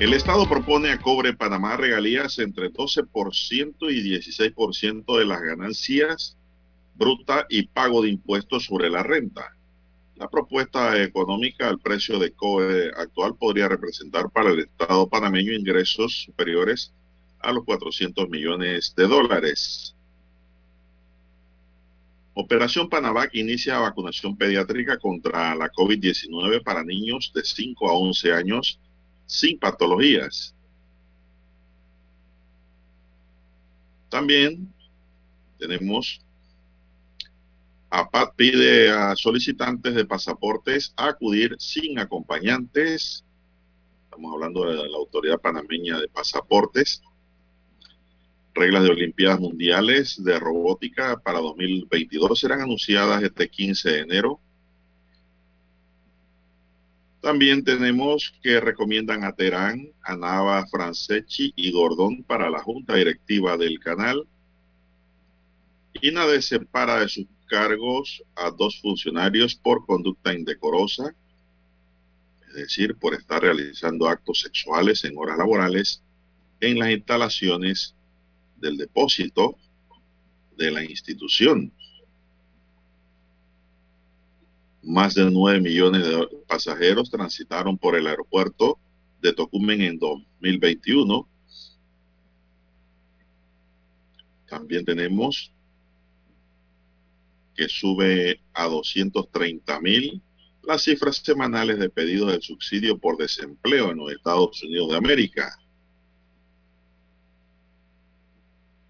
El Estado propone a Cobre Panamá regalías entre 12% y 16% de las ganancias bruta y pago de impuestos sobre la renta. La propuesta económica al precio de cobre actual podría representar para el Estado panameño ingresos superiores a los 400 millones de dólares. Operación Panavac inicia vacunación pediátrica contra la COVID-19 para niños de 5 a 11 años sin patologías. También tenemos APAT pide a solicitantes de pasaportes acudir sin acompañantes. Estamos hablando de la Autoridad Panameña de Pasaportes. Reglas de Olimpiadas Mundiales de Robótica para 2022 serán anunciadas este 15 de enero. También tenemos que recomiendan a Terán, a Nava, Franceschi y Gordón para la Junta Directiva del canal. INADE separa de sus cargos a dos funcionarios por conducta indecorosa, es decir, por estar realizando actos sexuales en horas laborales en las instalaciones del depósito de la institución. Más de 9 millones de pasajeros transitaron por el aeropuerto de Tocumen en 2021. También tenemos que sube a 230 mil las cifras semanales de pedidos de subsidio por desempleo en los Estados Unidos de América.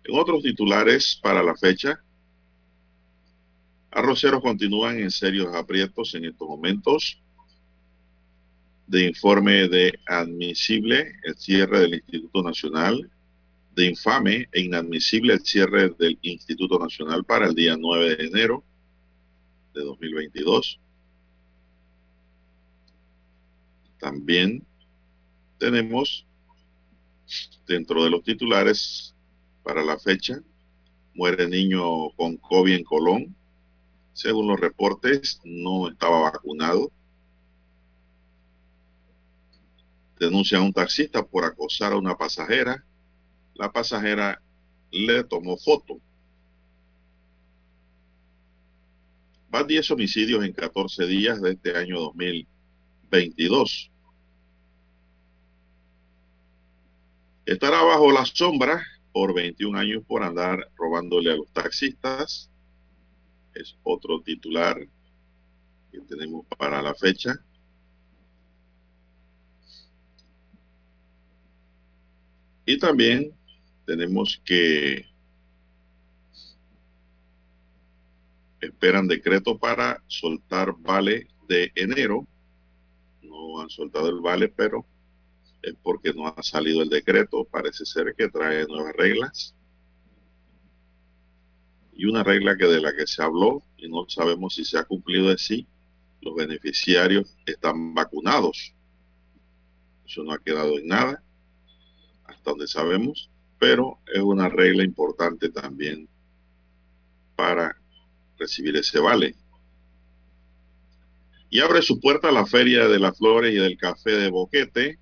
En otros titulares para la fecha, arroceros continúan en serios aprietos en estos momentos. De informe de admisible el cierre del Instituto Nacional de infame e inadmisible el cierre del Instituto Nacional para el día 9 de enero de 2022. También tenemos dentro de los titulares para la fecha, muere niño con COVID en Colón. Según los reportes, no estaba vacunado. Denuncia a un taxista por acosar a una pasajera la pasajera le tomó foto. Van 10 homicidios en 14 días de este año 2022. Estará bajo la sombra por 21 años por andar robándole a los taxistas. Es otro titular que tenemos para la fecha. Y también tenemos que esperan decreto para soltar vale de enero. No han soltado el vale, pero es porque no ha salido el decreto. Parece ser que trae nuevas reglas. Y una regla que de la que se habló y no sabemos si se ha cumplido es si los beneficiarios están vacunados. Eso no ha quedado en nada, hasta donde sabemos pero es una regla importante también para recibir ese vale. Y abre su puerta la Feria de las Flores y del Café de Boquete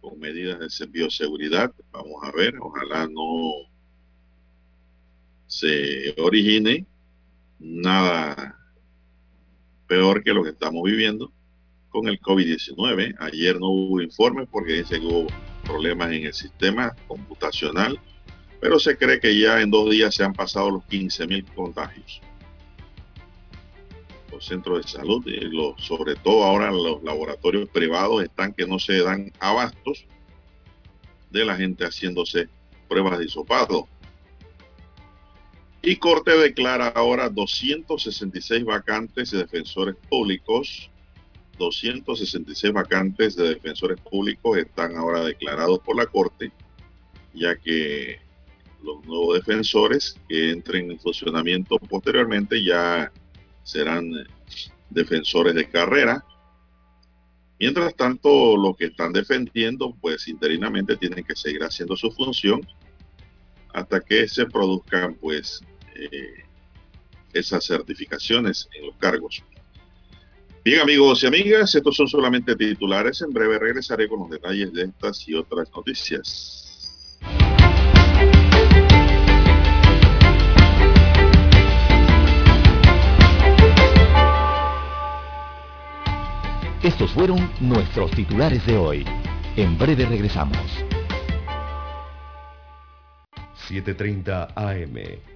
con medidas de bioseguridad. Vamos a ver, ojalá no se origine nada peor que lo que estamos viviendo con el COVID-19. Ayer no hubo informes porque dice que hubo problemas en el sistema computacional, pero se cree que ya en dos días se han pasado los 15 mil contagios. Los centros de salud, y los, sobre todo ahora los laboratorios privados, están que no se dan abastos de la gente haciéndose pruebas de hisopado. Y Corte declara ahora 266 vacantes de defensores públicos. 266 vacantes de defensores públicos están ahora declarados por la Corte, ya que los nuevos defensores que entren en funcionamiento posteriormente ya serán defensores de carrera. Mientras tanto, los que están defendiendo, pues interinamente tienen que seguir haciendo su función hasta que se produzcan, pues, eh, esas certificaciones en los cargos. Bien amigos y amigas, estos son solamente titulares. En breve regresaré con los detalles de estas y otras noticias. Estos fueron nuestros titulares de hoy. En breve regresamos. 7.30 AM.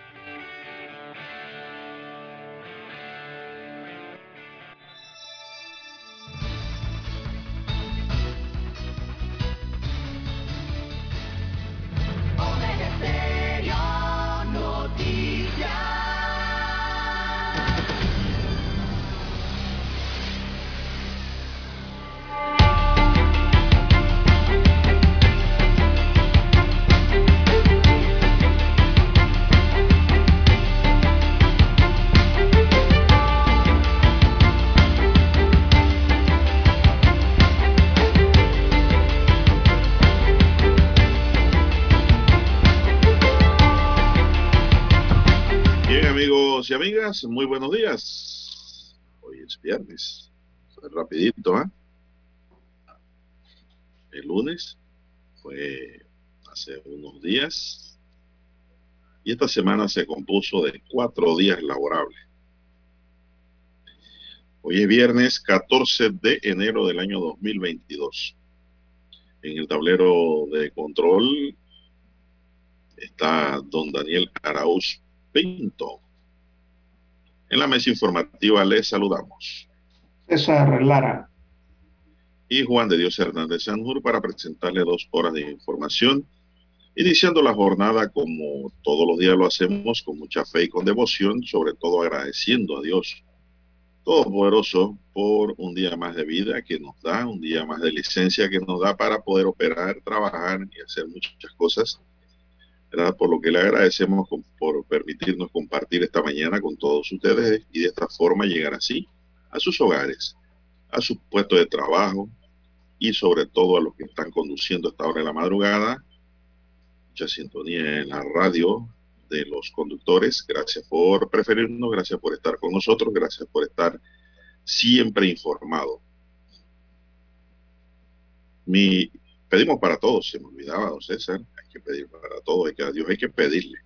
Muy buenos días. Hoy es viernes. Rapidito, ¿ah? El lunes fue hace unos días. Y esta semana se compuso de cuatro días laborables. Hoy es viernes 14 de enero del año 2022. En el tablero de control está don Daniel Arauz Pinto. En la mesa informativa les saludamos. César Lara. Y Juan de Dios Hernández Sanjur para presentarle dos horas de información, iniciando la jornada como todos los días lo hacemos, con mucha fe y con devoción, sobre todo agradeciendo a Dios Todopoderoso por un día más de vida que nos da, un día más de licencia que nos da para poder operar, trabajar y hacer muchas cosas Por lo que le agradecemos por permitirnos compartir esta mañana con todos ustedes y de esta forma llegar así a sus hogares, a sus puestos de trabajo y sobre todo a los que están conduciendo a esta hora de la madrugada. Mucha sintonía en la radio de los conductores. Gracias por preferirnos, gracias por estar con nosotros, gracias por estar siempre informado. Mi, pedimos para todos, se me olvidaba, don César, hay que pedir para todos, hay que, a Dios hay que pedirle.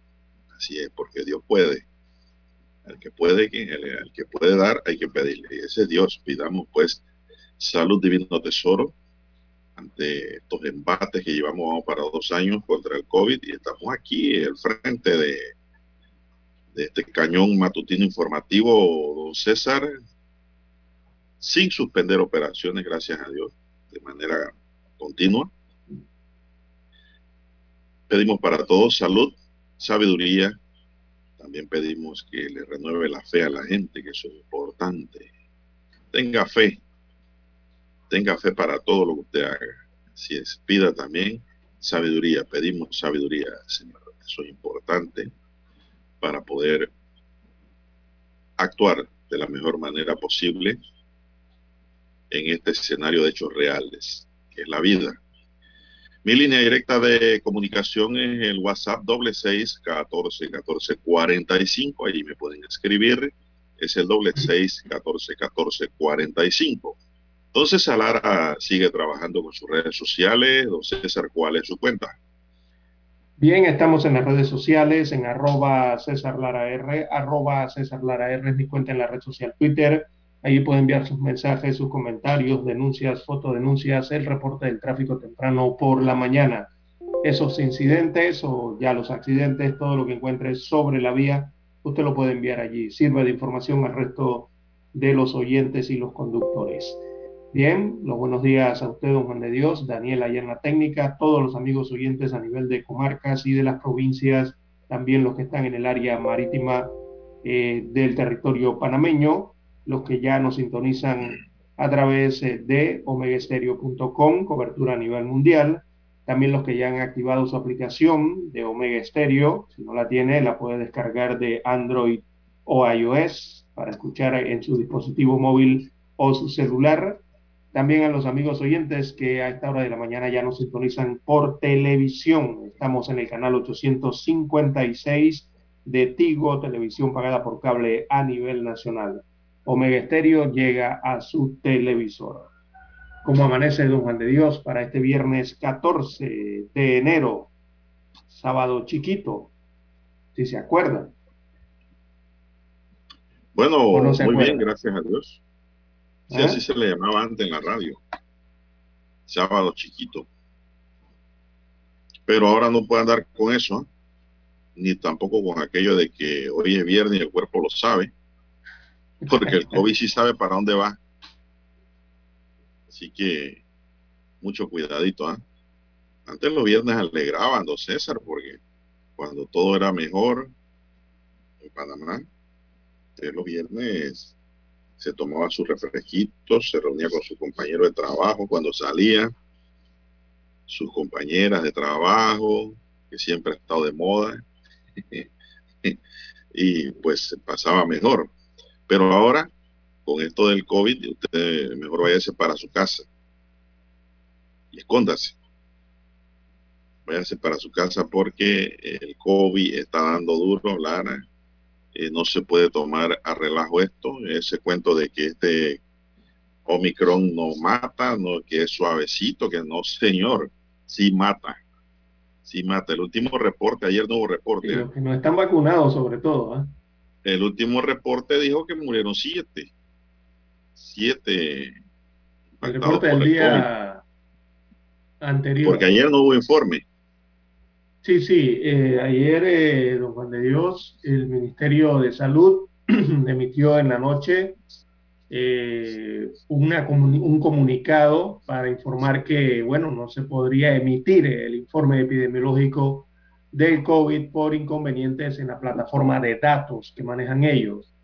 Así es, porque Dios puede. Al que puede, que- al, que puede dar, hay que pedirle. Y ese es Dios, pidamos pues salud divino tesoro ante estos embates que llevamos vamos para dos años contra el COVID y estamos aquí al frente de, de este cañón matutino informativo, don César, sin suspender operaciones, gracias a Dios, de manera continua. Pedimos para todos salud, sabiduría. También pedimos que le renueve la fe a la gente, que eso es importante. Tenga fe, tenga fe para todo lo que usted haga. Así es, pida también sabiduría, pedimos sabiduría, Señor. Eso es importante para poder actuar de la mejor manera posible en este escenario de hechos reales, que es la vida. Mi línea directa de comunicación es el WhatsApp doble seis catorce catorce cuarenta y cinco. Ahí me pueden escribir. Es el doble seis catorce catorce cuarenta y cinco. Entonces Salara sigue trabajando con sus redes sociales. Don César, ¿cuál es su cuenta? Bien, estamos en las redes sociales, en arroba César Lara R, arroba César Lara R es mi cuenta en la red social Twitter. Ahí pueden enviar sus mensajes, sus comentarios, denuncias, fotodenuncias, el reporte del tráfico temprano por la mañana. Esos incidentes o ya los accidentes, todo lo que encuentre sobre la vía, usted lo puede enviar allí. Sirve de información al resto de los oyentes y los conductores. Bien, los buenos días a usted, don Juan de Dios, Daniel allá la técnica, todos los amigos oyentes a nivel de comarcas y de las provincias, también los que están en el área marítima eh, del territorio panameño, los que ya nos sintonizan a través eh, de omegaestereo.com, cobertura a nivel mundial. También los que ya han activado su aplicación de Omega Stereo, si no la tiene, la puede descargar de Android o iOS para escuchar en su dispositivo móvil o su celular. También a los amigos oyentes que a esta hora de la mañana ya nos sintonizan por televisión. Estamos en el canal 856 de Tigo, televisión pagada por cable a nivel nacional. Omega Estéreo llega a su televisor. Como amanece Don Juan de Dios para este viernes 14 de enero, sábado chiquito, si se acuerdan. Bueno, no muy bien, gracias a Dios. Sí, ¿Ah? así se le llamaba antes en la radio. Sábado chiquito. Pero ahora no puede andar con eso, ¿eh? ni tampoco con aquello de que hoy es viernes y el cuerpo lo sabe, porque el COVID sí sabe para dónde va. Así que mucho cuidadito. ¿ah? Antes los viernes alegraban, don César, porque cuando todo era mejor en Panamá, eh, los viernes se tomaba sus refresquitos, se reunía con su compañero de trabajo cuando salía, sus compañeras de trabajo, que siempre ha estado de moda, y pues pasaba mejor. Pero ahora, con esto del COVID, usted mejor váyase para su casa y escóndase. Váyase para su casa porque el COVID está dando duro, Lara. Eh, no se puede tomar a relajo esto, ese cuento de que este Omicron no mata, no, que es suavecito, que no, señor, sí mata, sí mata. El último reporte, ayer no hubo Y reporte, los que no están vacunados sobre todo. ¿ah? El último reporte dijo que murieron siete, siete El reporte del el día COVID, anterior. porque ayer no hubo informe. Sí, sí, eh, ayer, eh, don Juan de Dios, el Ministerio de Salud emitió en la noche eh, una un comunicado para informar que, bueno, no se podría emitir el informe epidemiológico del COVID por inconvenientes en la plataforma de datos que manejan ellos.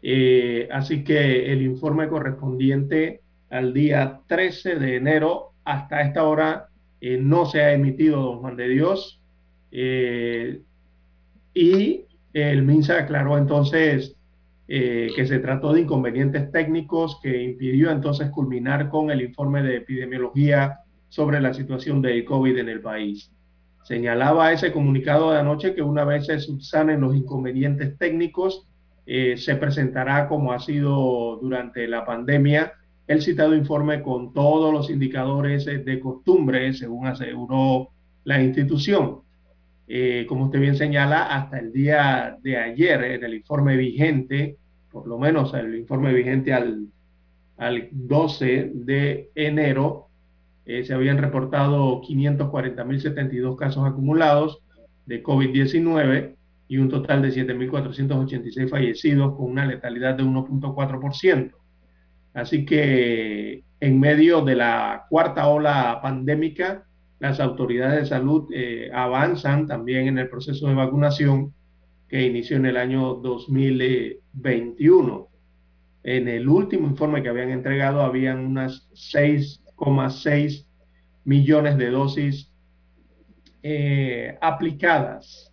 Eh, así que el informe correspondiente al día 13 de enero hasta esta hora eh, no se ha emitido, don Juan de Dios. Eh, y el MINSA aclaró entonces que se trató de inconvenientes técnicos que impidió entonces culminar con el informe de epidemiología sobre la situación del COVID en el país. Señalaba ese comunicado de anoche que una vez se subsanen los inconvenientes técnicos, eh, se presentará como ha sido durante la pandemia el citado informe con todos los indicadores eh, de costumbre, según aseguró la institución. Eh, como usted bien señala, hasta el día de ayer, en el informe vigente, por lo menos el informe vigente al, al 12 de enero, eh, se habían reportado 540.072 casos acumulados de COVID-19 y un total de 7.486 fallecidos con una letalidad de 1.4%. Así que en medio de la cuarta ola pandémica, las autoridades de salud eh, avanzan también en el proceso de vacunación que inició en el año 2021. En el último informe que habían entregado habían unas 6,6 millones de dosis eh, aplicadas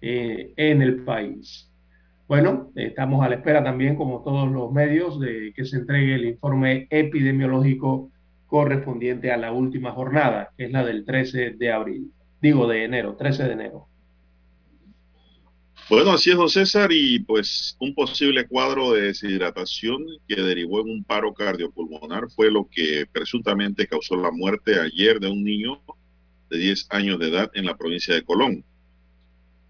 eh, en el país. Bueno, estamos a la espera también, como todos los medios, de que se entregue el informe epidemiológico correspondiente a la última jornada, que es la del 13 de abril, digo de enero, 13 de enero. Bueno, así es, don César, y pues un posible cuadro de deshidratación que derivó en un paro cardiopulmonar fue lo que presuntamente causó la muerte ayer de un niño de 10 años de edad en la provincia de Colón.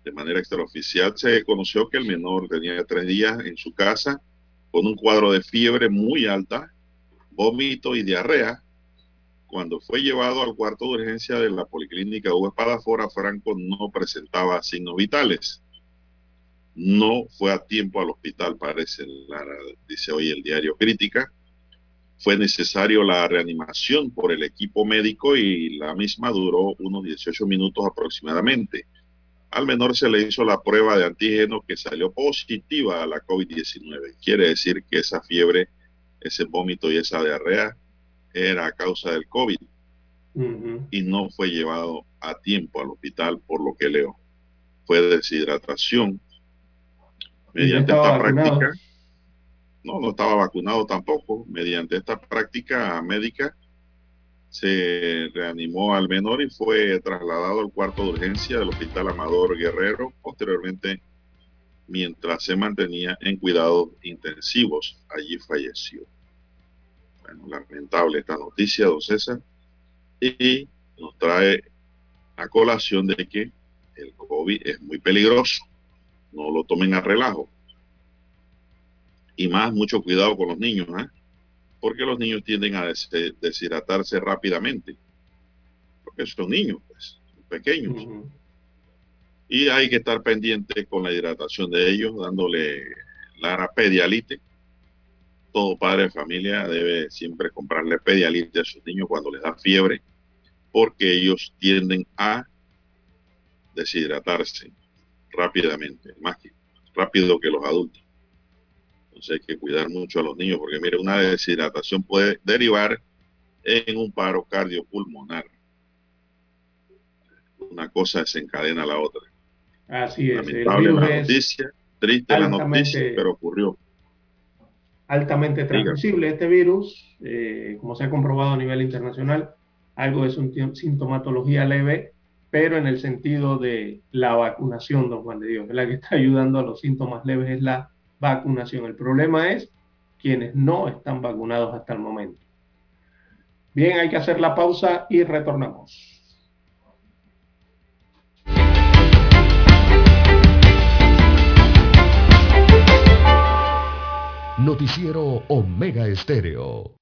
De manera extraoficial se conoció que el menor tenía tres días en su casa con un cuadro de fiebre muy alta, vómito y diarrea. Cuando fue llevado al cuarto de urgencia de la Policlínica Hugo Espadafora, Franco no presentaba signos vitales no fue a tiempo al hospital, parece, dice hoy el diario Crítica. Fue necesario la reanimación por el equipo médico y la misma duró unos 18 minutos aproximadamente. Al menor se le hizo la prueba de antígeno que salió positiva a la COVID-19. Quiere decir que esa fiebre, ese vómito y esa diarrea era a causa del COVID y no fue llevado a tiempo al hospital por lo que leo. Fue deshidratación Mediante esta práctica, no, no estaba vacunado tampoco. Mediante esta práctica médica se reanimó al menor y fue trasladado al cuarto de urgencia del Hospital Amador Guerrero. Posteriormente, mientras se mantenía en cuidados intensivos, allí falleció. Bueno, lamentable esta noticia, don César. Y nos trae a colación de que el COVID es muy peligroso no lo tomen a relajo. Y más, mucho cuidado con los niños, ¿eh? porque los niños tienden a deshidratarse rápidamente, porque son niños, pues, pequeños. Y hay que estar pendiente con la hidratación de ellos, dándole la pedialite. Todo padre de familia debe siempre comprarle pedialite a sus niños cuando les da fiebre, porque ellos tienden a deshidratarse rápidamente, más rápido que los adultos. Entonces hay que cuidar mucho a los niños porque mire, una deshidratación puede derivar en un paro cardiopulmonar. Una cosa desencadena a la otra. Así es. Lamentable la noticia, triste la noticia, pero ocurrió. Altamente transmisible este virus, eh, como se ha comprobado a nivel internacional, algo es un sintomatología leve, pero en el sentido de la vacunación, don Juan de Dios, la que está ayudando a los síntomas leves, es la vacunación. El problema es quienes no están vacunados hasta el momento. Bien, hay que hacer la pausa y retornamos. Noticiero Omega Estéreo.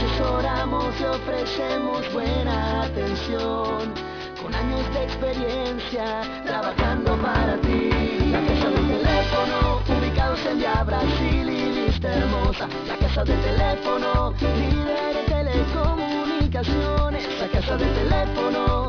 asesoramos y ofrecemos buena atención. Con años de experiencia trabajando para ti. La casa del teléfono, ubicados en Via Brasil y lista hermosa. La casa del teléfono, líder de telecomunicaciones. La casa del teléfono,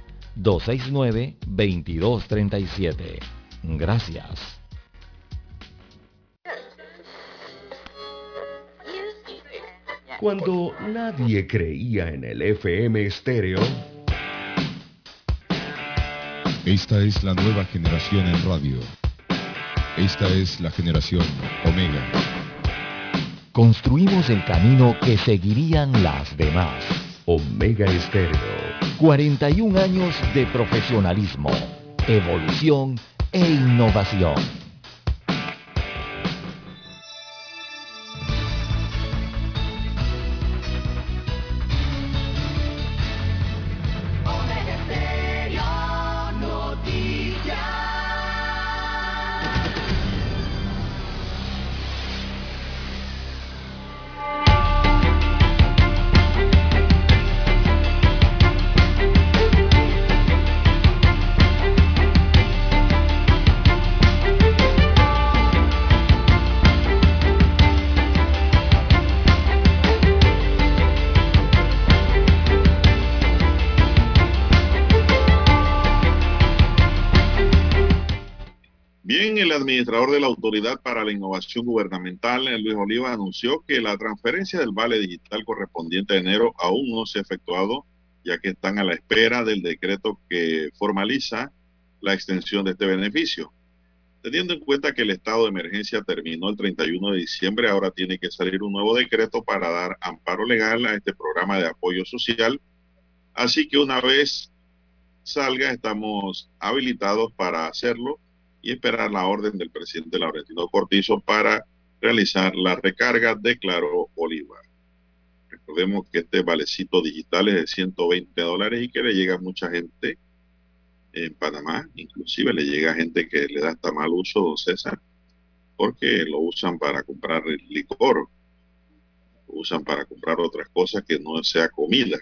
269-2237. Gracias. Cuando nadie creía en el FM estéreo, esta es la nueva generación en radio. Esta es la generación Omega. Construimos el camino que seguirían las demás. Omega Estéreo. 41 años de profesionalismo, evolución e innovación. Administrador de la Autoridad para la Innovación Gubernamental, Luis Oliva, anunció que la transferencia del vale digital correspondiente a enero aún no se ha efectuado, ya que están a la espera del decreto que formaliza la extensión de este beneficio. Teniendo en cuenta que el estado de emergencia terminó el 31 de diciembre, ahora tiene que salir un nuevo decreto para dar amparo legal a este programa de apoyo social. Así que una vez salga, estamos habilitados para hacerlo y esperar la orden del presidente Laurentino Cortizo para realizar la recarga, declaró Oliva. Recordemos que este valecito digital es de 120 dólares y que le llega a mucha gente en Panamá, inclusive le llega a gente que le da hasta mal uso, don César, porque lo usan para comprar licor, lo usan para comprar otras cosas que no sea comida.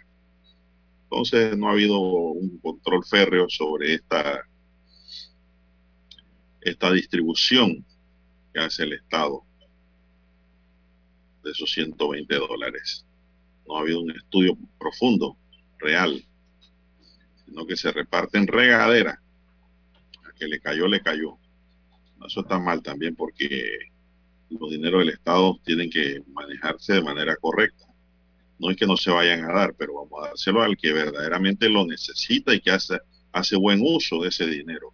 Entonces no ha habido un control férreo sobre esta esta distribución que hace el Estado de esos 120 dólares. No ha habido un estudio profundo, real, sino que se reparten regadera. A que le cayó, le cayó. Eso está mal también porque los dineros del Estado tienen que manejarse de manera correcta. No es que no se vayan a dar, pero vamos a dárselo al que verdaderamente lo necesita y que hace, hace buen uso de ese dinero.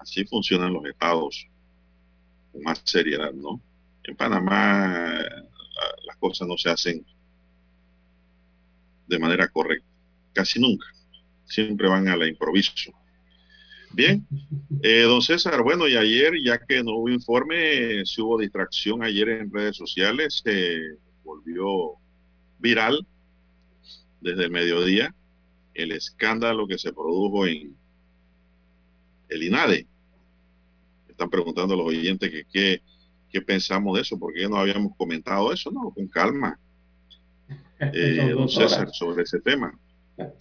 Así funcionan los estados con más seriedad, ¿no? En Panamá las cosas no se hacen de manera correcta, casi nunca. Siempre van a la improviso. Bien, eh, don César, bueno, y ayer, ya que no hubo informe, si hubo distracción ayer en redes sociales, se volvió viral desde mediodía el escándalo que se produjo en el INADE. Están preguntando a los oyentes que qué, pensamos de eso, porque no habíamos comentado eso, no, con calma. Eh, don César, sobre ese tema.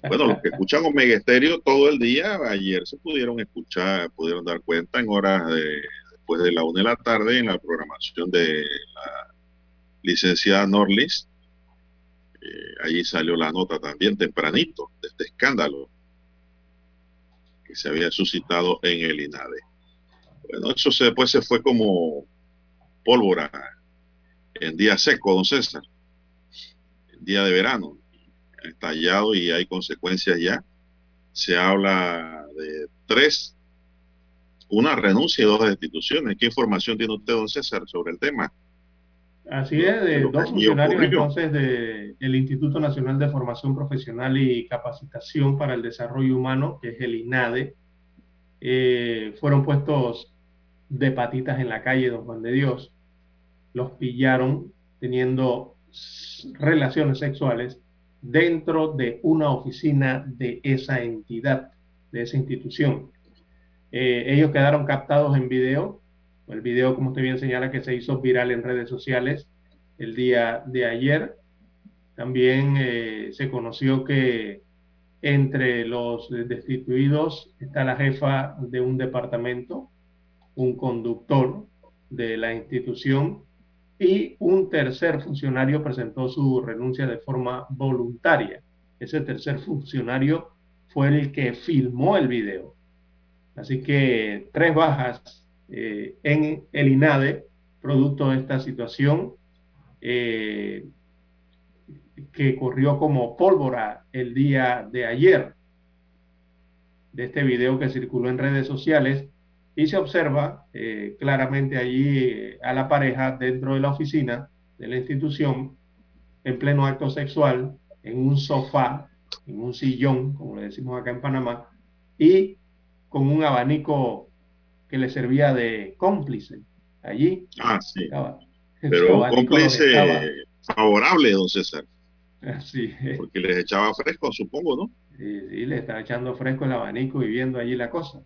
Bueno, los que escuchan Omega Estéreo todo el día, ayer se pudieron escuchar, pudieron dar cuenta en horas de, después de la una de la tarde en la programación de la licenciada Norlis. Eh, allí salió la nota también tempranito de este escándalo que se había suscitado en el INADE. Bueno, eso se, después se fue como pólvora en día seco, don César, en día de verano, estallado y hay consecuencias ya. Se habla de tres, una renuncia y dos destituciones. ¿Qué información tiene usted, don César, sobre el tema? Así es, de dos funcionarios entonces del Instituto Nacional de Formación Profesional y Capacitación para el Desarrollo Humano, que es el INADE, eh, fueron puestos de patitas en la calle Don Juan de Dios. Los pillaron teniendo relaciones sexuales dentro de una oficina de esa entidad, de esa institución. Eh, ellos quedaron captados en video el video, como usted bien señala, que se hizo viral en redes sociales el día de ayer. También eh, se conoció que entre los destituidos está la jefa de un departamento, un conductor de la institución y un tercer funcionario presentó su renuncia de forma voluntaria. Ese tercer funcionario fue el que filmó el video. Así que tres bajas eh, en el INADE, producto de esta situación eh, que corrió como pólvora el día de ayer, de este video que circuló en redes sociales y se observa eh, claramente allí eh, a la pareja dentro de la oficina de la institución en pleno acto sexual, en un sofá, en un sillón, como le decimos acá en Panamá, y con un abanico que le servía de cómplice allí. Ah, sí. Pero un cómplice favorable, don César. Así Porque les echaba fresco, supongo, ¿no? Sí, sí, le estaba echando fresco el abanico y viendo allí la cosa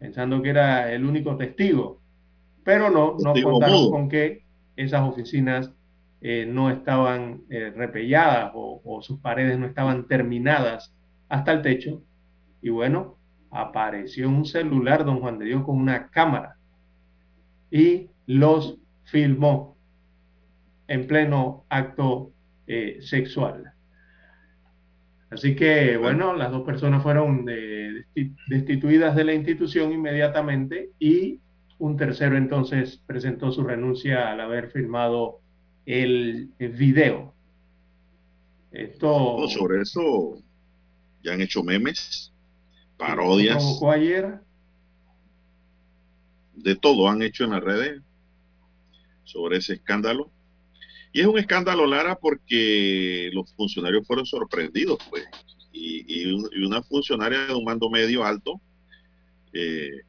pensando que era el único testigo, pero no, no contaron con que esas oficinas eh, no estaban eh, repelladas o, o, sus paredes no estaban terminadas hasta el techo. Y bueno, apareció un celular, don Juan de Dios, con una cámara y los filmó en pleno acto eh, sexual. Así que, bueno, las dos personas fueron destituidas de la institución inmediatamente y un tercero entonces presentó su renuncia al haber firmado el, video. Esto... sobre eso ya han hecho memes, parodias. ayer? De todo han hecho en las redes sobre ese escándalo. Y es un escándalo, Lara, porque los funcionarios fueron sorprendidos, pues. Y, una funcionaria de un mando medio alto eh,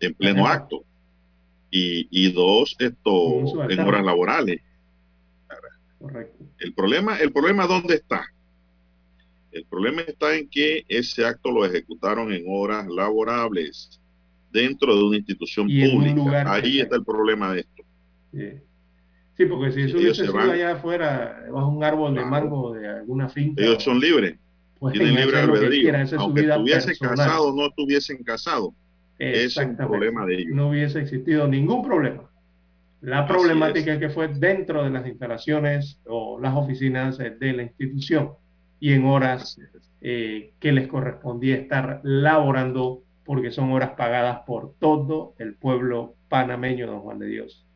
en pleno acto. Y, dos, esto en horas laborales. Correcto. El problema, el problema ¿dónde está? El problema está en que ese acto lo ejecutaron en horas laborables dentro de una institución pública. Ahí está el problema de esto. Sí. Sí, porque si eso hubiese sido allá afuera, bajo un árbol de mango de alguna finca. Ellos son libres. tienen libre albedrío. Aunque estuviesen casados o no estuviesen casados. Es el problema de ellos. No hubiese existido ningún problema. La problemática es. que fue dentro de las instalaciones o las oficinas de la institución y en horas eh, que les correspondía estar laborando porque son horas pagadas por todo el pueblo panameño, don Juan de Dios.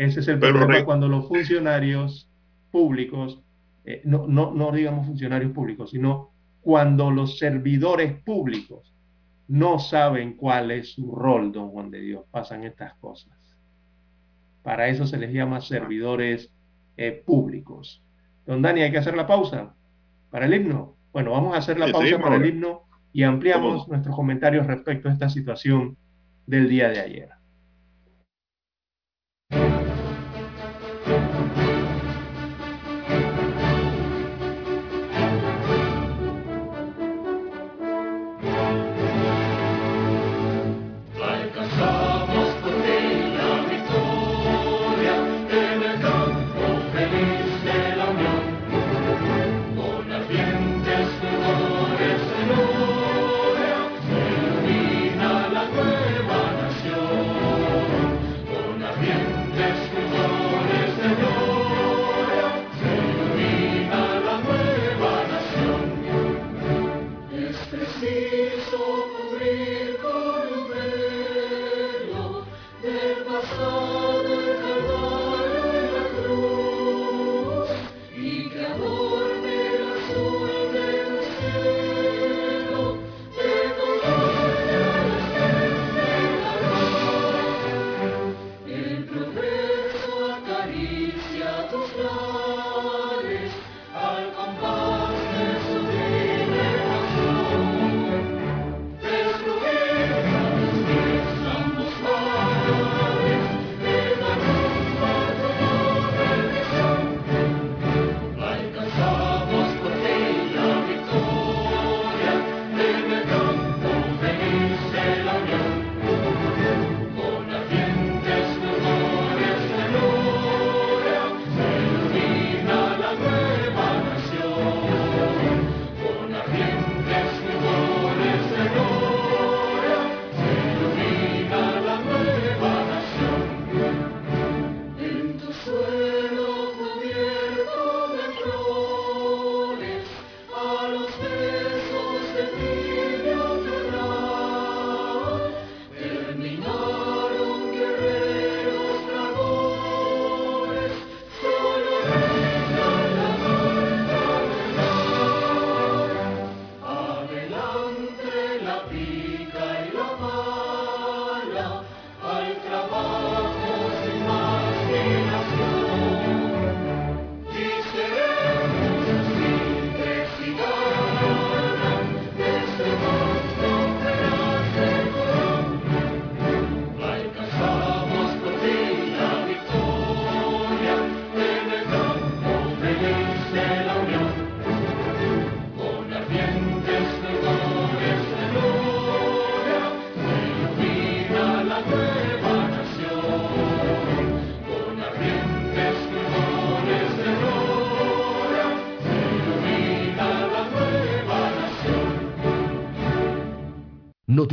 Ese es el problema cuando los funcionarios públicos, eh, no, no, no digamos funcionarios públicos, sino cuando los servidores públicos no saben cuál es su rol, don Juan de Dios, pasan estas cosas. Para eso se les llama servidores eh, públicos. Don Dani, hay que hacer la pausa para el himno. Bueno, vamos a hacer la pausa para el himno y ampliamos nuestros comentarios respecto a esta situación del día de ayer.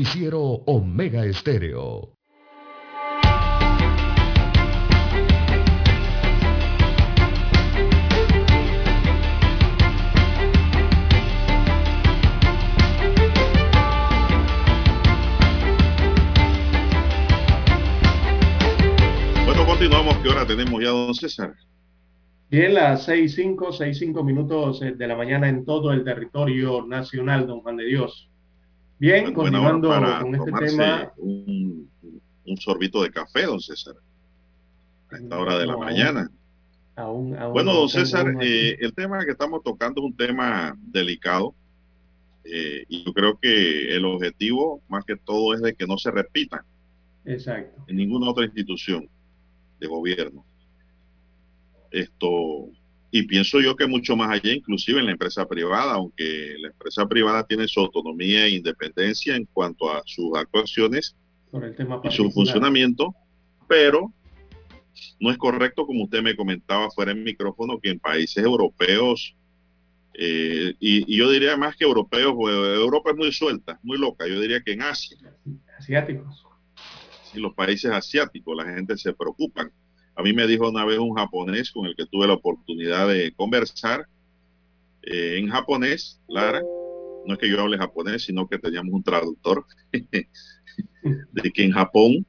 Noticiero Omega Estéreo. Bueno, continuamos. ¿Qué hora tenemos ya, don César? Bien, las seis cinco, seis cinco minutos eh, de la mañana en todo el territorio nacional, don Juan de Dios. Bien, continuando para con este tema. Un, un sorbito de café, don César, a esta hora de la mañana. aún- aún Bueno, no don César, eh, el tema que estamos tocando es un tema delicado eh, y yo creo que el objetivo, más que todo, es de que no se repita Exacto. en ninguna otra institución de gobierno. Esto, y pienso yo que mucho más allá, inclusive en la empresa privada, aunque la empresa privada tiene su autonomía e independencia en cuanto a sus actuaciones Por el tema y su funcionamiento, pero no es correcto, como usted me comentaba fuera en micrófono, que en países europeos, eh, y, y yo diría más que europeos, Europa es muy suelta, muy loca, yo diría que en Asia, Asiáticos. si los países asiáticos, la gente se preocupan. A mí me dijo una vez un japonés con el que tuve la oportunidad de conversar eh, en japonés, Lara, no es que yo hable japonés, sino que teníamos un traductor, de que en Japón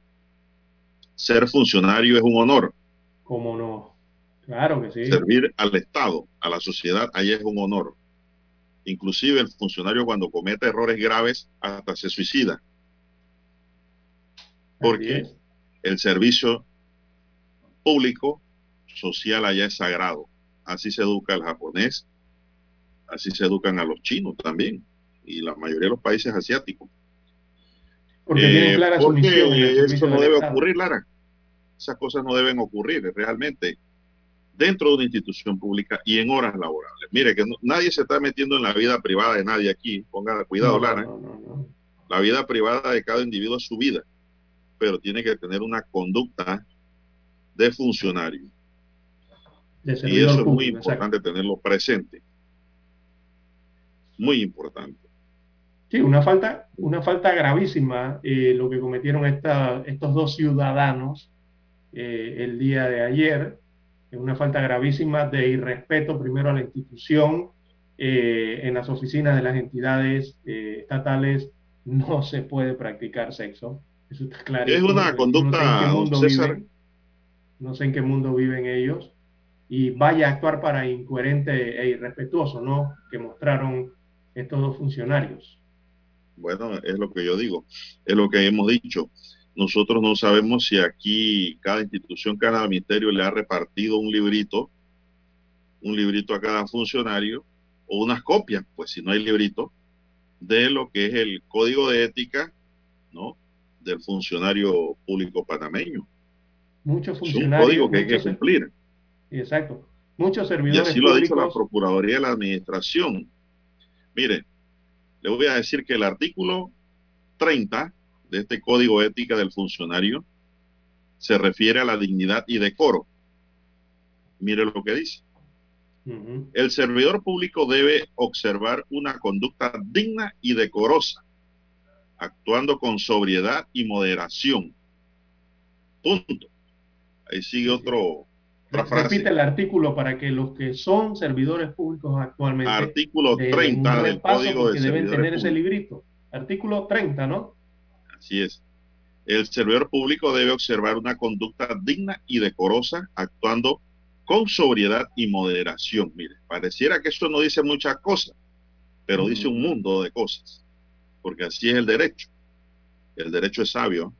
ser funcionario es un honor, ¿Cómo no? Claro que sí. servir al Estado, a la sociedad, ahí es un honor. Inclusive el funcionario cuando comete errores graves hasta se suicida. porque el servicio público social allá es sagrado. Así se educa el japonés, así se educan a los chinos también y la mayoría de los países asiáticos. Porque Eh, tienen clara su misión. eso no debe Estado. ocurrir, Lara. Esas cosas no deben ocurrir realmente dentro de una institución pública y en horas laborables. Mire que no- nadie se está metiendo en la vida privada de nadie aquí. Ponga cuidado, No, Lara. no. La vida privada de cada individuo es su vida, pero tiene que tener una conducta de funcionario. De Y eso es muy público, exacto. importante tenerlo presente. Muy importante. Sí, una falta, una falta gravísima eh, lo que cometieron esta- estos dos ciudadanos eh, el día de ayer. Es una falta gravísima de irrespeto primero a la institución. eh, en las oficinas de las entidades estatales no se puede practicar sexo. Eso está claro. Es una conducta, don César. viven. No sé en qué mundo viven ellos. Y vaya a actuar para incoherente e irrespetuoso, ¿no? Que mostraron estos dos funcionarios. Bueno, es lo que yo digo, es lo que hemos dicho. Nosotros no sabemos si aquí cada institución, cada ministerio le ha repartido un librito, un librito a cada funcionario o unas copias, pues si no hay librito, de lo que es el código de ética, ¿no? Del funcionario público panameño. Muchos Es un funcionarios. código que hay que cumplir. Exacto. Muchos Y servidores así lo ha dicho la. Procuraduría de la Administración. Mire, le voy a decir que el artículo 30 de este Código Ética del Funcionario se refiere a la dignidad y decoro. Mire lo que dice. El servidor público debe observar una conducta digna y decorosa, actuando con sobriedad y moderación. Punto. Ahí sigue otro, otra frase. Repite el artículo para que los que son servidores públicos actualmente Artículo den 30 un del Código de deben tener ese librito. Artículo 30, ¿no? Así es. El servidor público debe observar una conducta digna y decorosa, actuando con sobriedad y moderación. Mire, pareciera que eso no dice muchas cosas, pero dice un mundo de cosas, porque así es el derecho. El derecho es sabio.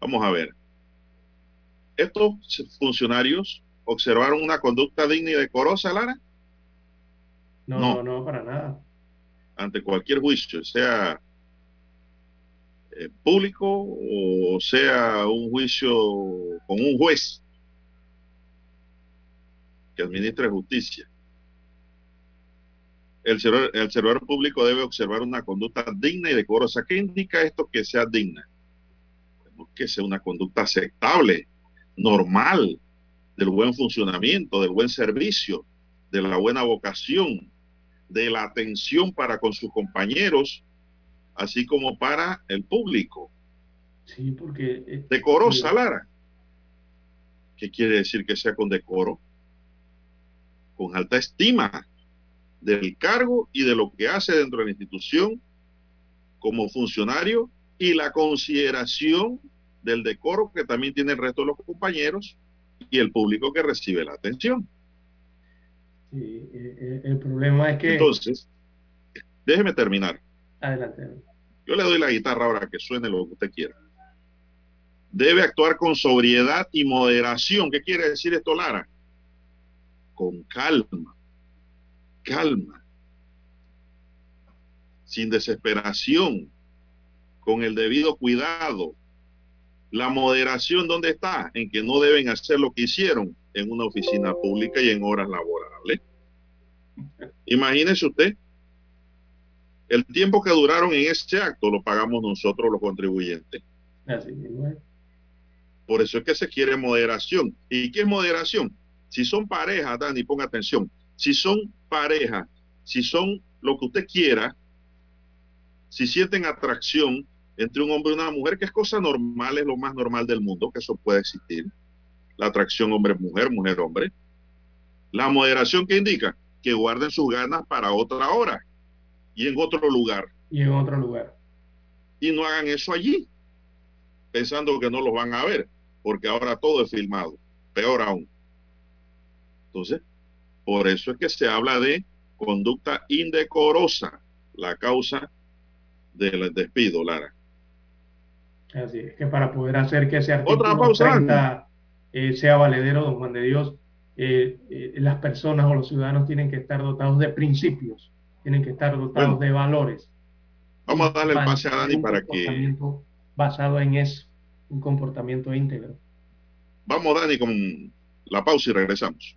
Vamos a ver. Estos funcionarios observaron una conducta digna y decorosa, Lara, No, No. no, para nada. ante cualquier juicio, sea eh, público o sea un juicio con un juez que administre justicia. El servidor, el servidor público debe observar una conducta digna y decorosa. ¿Qué indica esto que sea digna? Tenemos que sea una conducta aceptable, normal, del buen funcionamiento, del buen servicio, de la buena vocación, de la atención para con sus compañeros, así como para el público. Sí, porque... Eh, Decorosa, Lara. ¿Qué quiere decir que sea con decoro? Con alta estima del cargo y de lo que hace dentro de la institución como funcionario y la consideración del decoro que también tiene el resto de los compañeros y el público que recibe la atención. Sí, eh, eh, el problema es que... Entonces, déjeme terminar. Adelante. Yo le doy la guitarra ahora que suene lo que usted quiera. Debe actuar con sobriedad y moderación. ¿Qué quiere decir esto, Lara? Con calma, calma, sin desesperación, con el debido cuidado. La moderación, ¿dónde está? En que no deben hacer lo que hicieron en una oficina pública y en horas laborables. Imagínese usted, el tiempo que duraron en ese acto lo pagamos nosotros los contribuyentes. Así Por eso es que se quiere moderación. ¿Y qué es moderación? Si son parejas, Dani, ponga atención. Si son parejas, si son lo que usted quiera, si sienten atracción entre un hombre y una mujer, que es cosa normal, es lo más normal del mundo, que eso puede existir. La atracción hombre-mujer, mujer-hombre. La moderación que indica que guarden sus ganas para otra hora y en otro lugar. Y en otro lugar. Y no hagan eso allí, pensando que no los van a ver, porque ahora todo es filmado, peor aún. Entonces, por eso es que se habla de conducta indecorosa, la causa del despido, Lara. Así es que para poder hacer que ese artículo 30 eh, sea valedero, don Juan de Dios, eh, eh, las personas o los ciudadanos tienen que estar dotados de principios tienen que estar dotados de valores. Vamos a darle el pase a Dani para que... Basado en eso, un comportamiento íntegro. Vamos, Dani, con la pausa y regresamos.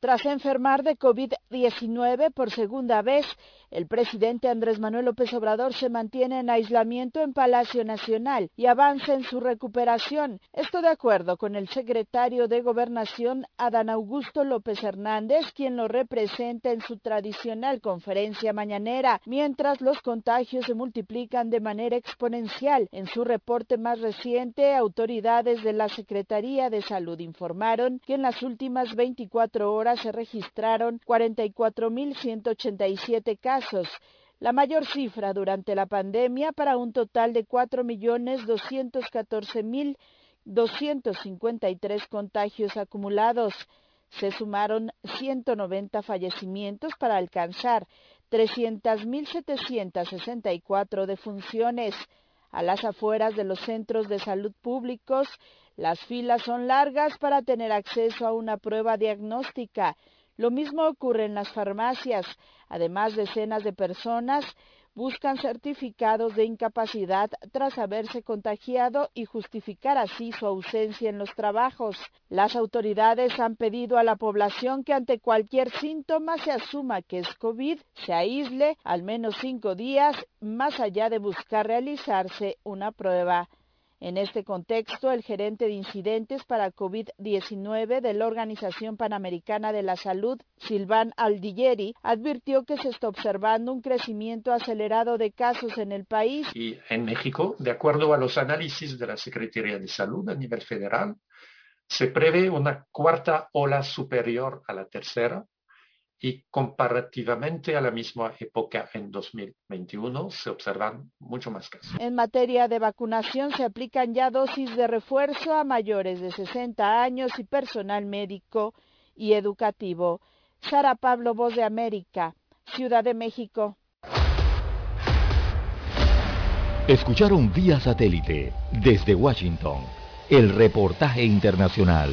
Tras enfermar de COVID-19 por segunda vez, el presidente Andrés Manuel López Obrador se mantiene en aislamiento en Palacio Nacional y avanza en su recuperación. Esto de acuerdo con el secretario de Gobernación, Adán Augusto López Hernández, quien lo representa en su tradicional conferencia mañanera, mientras los contagios se multiplican de manera exponencial. En su reporte más reciente, autoridades de la Secretaría de Salud informaron que en las últimas 24 horas se registraron 44.187 casos la mayor cifra durante la pandemia para un total de 4.214.253 contagios acumulados. Se sumaron 190 fallecimientos para alcanzar 300.764 defunciones. A las afueras de los centros de salud públicos, las filas son largas para tener acceso a una prueba diagnóstica. Lo mismo ocurre en las farmacias. Además, decenas de personas buscan certificados de incapacidad tras haberse contagiado y justificar así su ausencia en los trabajos. Las autoridades han pedido a la población que ante cualquier síntoma se asuma que es COVID, se aísle al menos cinco días más allá de buscar realizarse una prueba. En este contexto, el gerente de incidentes para COVID-19 de la Organización Panamericana de la Salud, Silvan Aldilleri, advirtió que se está observando un crecimiento acelerado de casos en el país. Y en México, de acuerdo a los análisis de la Secretaría de Salud a nivel federal, se prevé una cuarta ola superior a la tercera y comparativamente a la misma época en 2021 se observan mucho más casos. En materia de vacunación se aplican ya dosis de refuerzo a mayores de 60 años y personal médico y educativo. Sara Pablo, Voz de América, Ciudad de México. Escucharon vía satélite desde Washington el reportaje internacional.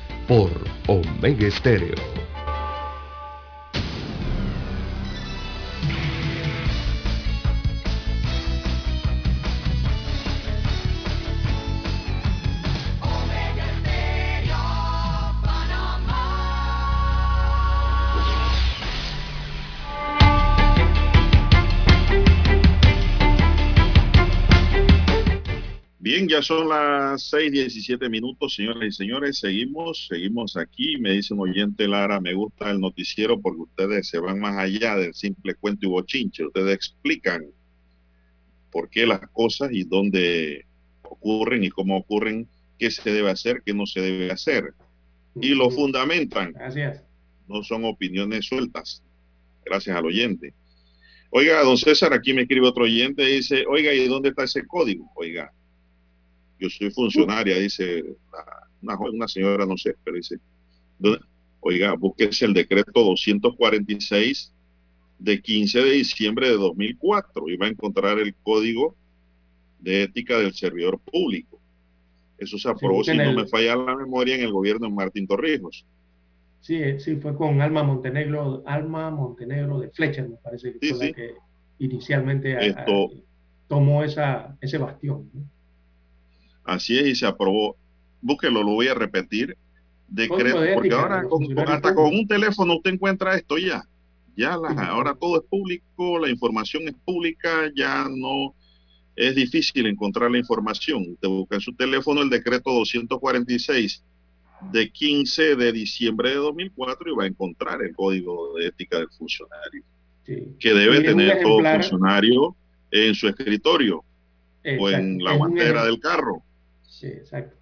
por Omega Estéreo. Son las 6:17 minutos, señoras y señores. Seguimos, seguimos aquí. Me dice un oyente Lara, me gusta el noticiero porque ustedes se van más allá del simple cuento y bochinche. Ustedes explican por qué las cosas y dónde ocurren y cómo ocurren, qué se debe hacer, qué no se debe hacer. Y lo fundamentan. Gracias. No son opiniones sueltas. Gracias al oyente. Oiga, don César, aquí me escribe otro oyente, dice, oiga, ¿y dónde está ese código? Oiga, yo soy funcionaria, dice una, una señora, no sé, pero dice, oiga, búsquese el decreto 246 de 15 de diciembre de 2004 y va a encontrar el código de ética del servidor público. Eso se aprobó, si no me falla la memoria, en el gobierno de Martín Torrijos. Sí, sí, fue con Alma Montenegro, Alma Montenegro de Fletcher, me parece que fue la que inicialmente Esto, tomó esa, ese bastión. ¿no? Así es, y se aprobó. Búsquelo, lo voy a repetir. Decreto, porque ahora con, hasta con un teléfono usted encuentra esto ya. Ya la, ahora todo es público, la información es pública, ya no es difícil encontrar la información. Usted busca en su teléfono el decreto 246 de 15 de diciembre de 2004 y va a encontrar el código de ética del funcionario, Sí. que debe tener todo ejemplar- funcionario en su escritorio o en la guantera del carro. Sí, exacto.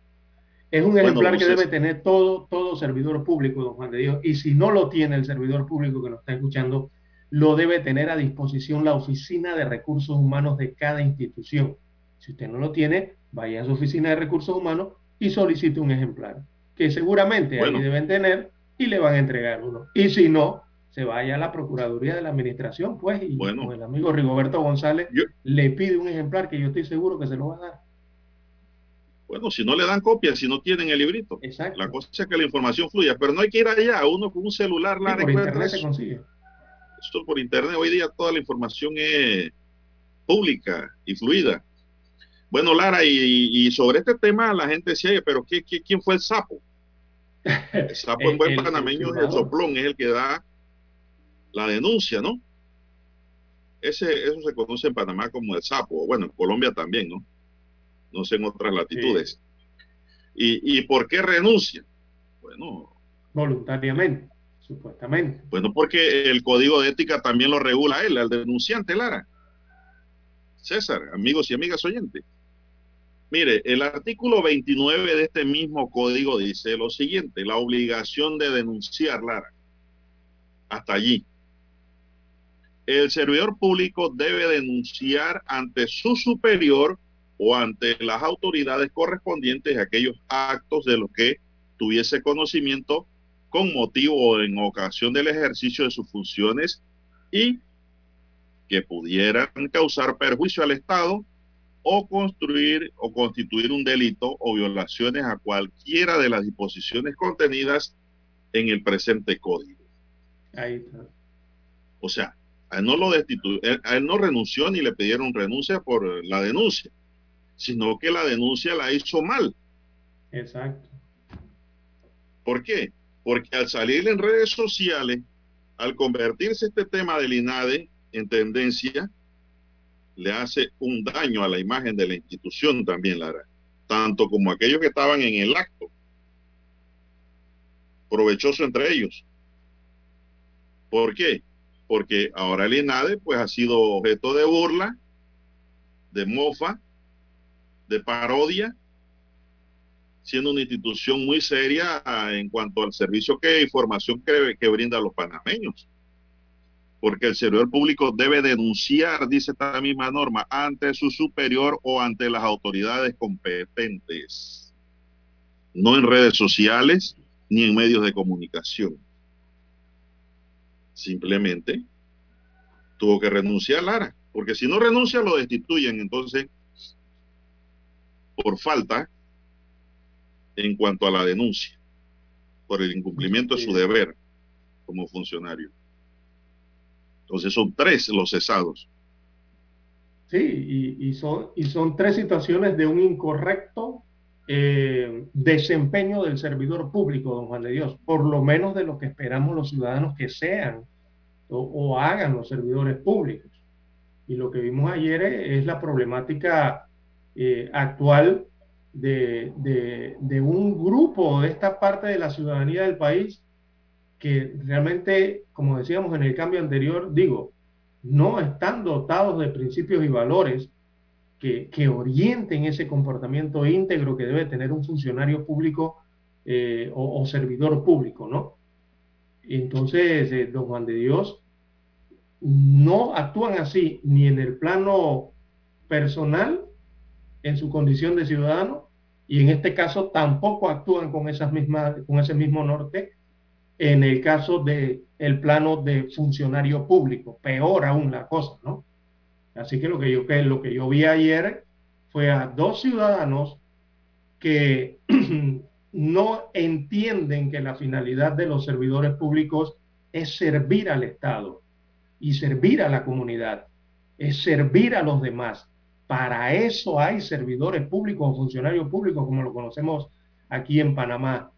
Es un Bueno, ejemplar que debe tener todo, todo servidor público, don Juan de Dios. Y si no lo tiene el servidor público que nos está escuchando, lo debe tener a disposición la Oficina de Recursos Humanos de cada institución. Si usted no lo tiene, vaya a su Oficina de Recursos Humanos y solicite un ejemplar, que seguramente Bueno. ahí deben tener y le van a entregar uno. Y si no, se vaya a la Procuraduría de la Administración, pues, y Bueno. el amigo Rigoberto González Yo- le pide un ejemplar que yo estoy seguro que se lo va a dar. Bueno, si no le dan copia, si no tienen el librito. Exacto. La cosa es que la información fluya, pero no hay que ir allá. Uno con un celular, Sí, la por encuentra internet se eso. consigue. Esto por internet. Hoy día toda la información es pública y fluida. Bueno, Lara, y, y sobre este tema la gente decía, "Oye, pero ¿qué, qué, quién fue el sapo? El sapo en El- buen el- el panameño es el firmador. soplón, es el que da la denuncia, ¿no? Ese, eso se conoce en Panamá como el sapo, bueno, en Colombia también, ¿no? No sé en otras latitudes. ¿Y, ¿Y por qué renuncia? Bueno, voluntariamente, supuestamente. Bueno, porque el código de ética también lo regula él, al denunciante, Lara. César, amigos y amigas oyentes. Mire, el artículo 29 de este mismo código dice lo siguiente, la obligación de denunciar, Lara. Hasta allí. El servidor público debe denunciar ante su superior o ante las autoridades correspondientes aquellos actos de los que tuviese conocimiento con motivo o en ocasión del ejercicio de sus funciones y que pudieran causar perjuicio al Estado o construir o constituir un delito o violaciones a cualquiera de las disposiciones contenidas en el presente código. Ahí está. O sea, a él no lo destituyó, a él no renunció ni le pidieron renuncia por la denuncia, sino que la denuncia la hizo mal. Exacto. ¿Por qué? Porque al salir en redes sociales, al convertirse este tema del INADE en tendencia, le hace un daño a la imagen de la institución también, Lara, tanto como aquellos que estaban en el acto. Provechoso entre ellos. ¿Por qué? Porque ahora el INADE pues ha sido objeto de burla, de mofa, de parodia, siendo una institución muy seria en cuanto al servicio que información que, que brinda a los panameños. Porque el servidor público debe denunciar, dice esta misma norma, ante su superior o ante las autoridades competentes, no en redes sociales ni en medios de comunicación. Simplemente tuvo que renunciar Lara, porque si no renuncia lo destituyen, entonces, por falta en cuanto a la denuncia, por el incumplimiento de su deber como funcionario. Entonces son tres los cesados. Sí, y, son, y son tres situaciones de un incorrecto eh, desempeño del servidor público, don Juan de Dios, por lo menos de lo que esperamos los ciudadanos que sean o, hagan los servidores públicos. Y lo que vimos ayer es, la problemática eh, actual de, de, un grupo de esta parte de la ciudadanía del país que realmente, como decíamos en el cambio anterior, digo, no están dotados de principios y valores que, orienten ese comportamiento íntegro que debe tener un funcionario público eh, o, servidor público, ¿no? Entonces, eh, don Juan de Dios, no actúan así ni en el plano personal, en su condición de ciudadano, y en este caso tampoco actúan con, esas mismas, con ese mismo norte en el caso del el plano de funcionario público, peor aún la cosa, ¿no? Así que lo que yo, que lo que yo vi ayer fue a dos ciudadanos que no entienden que la finalidad de los servidores públicos es servir al Estado y servir a la comunidad, es servir a los demás. Para eso hay servidores públicos o funcionarios públicos, como lo conocemos aquí en Panamá.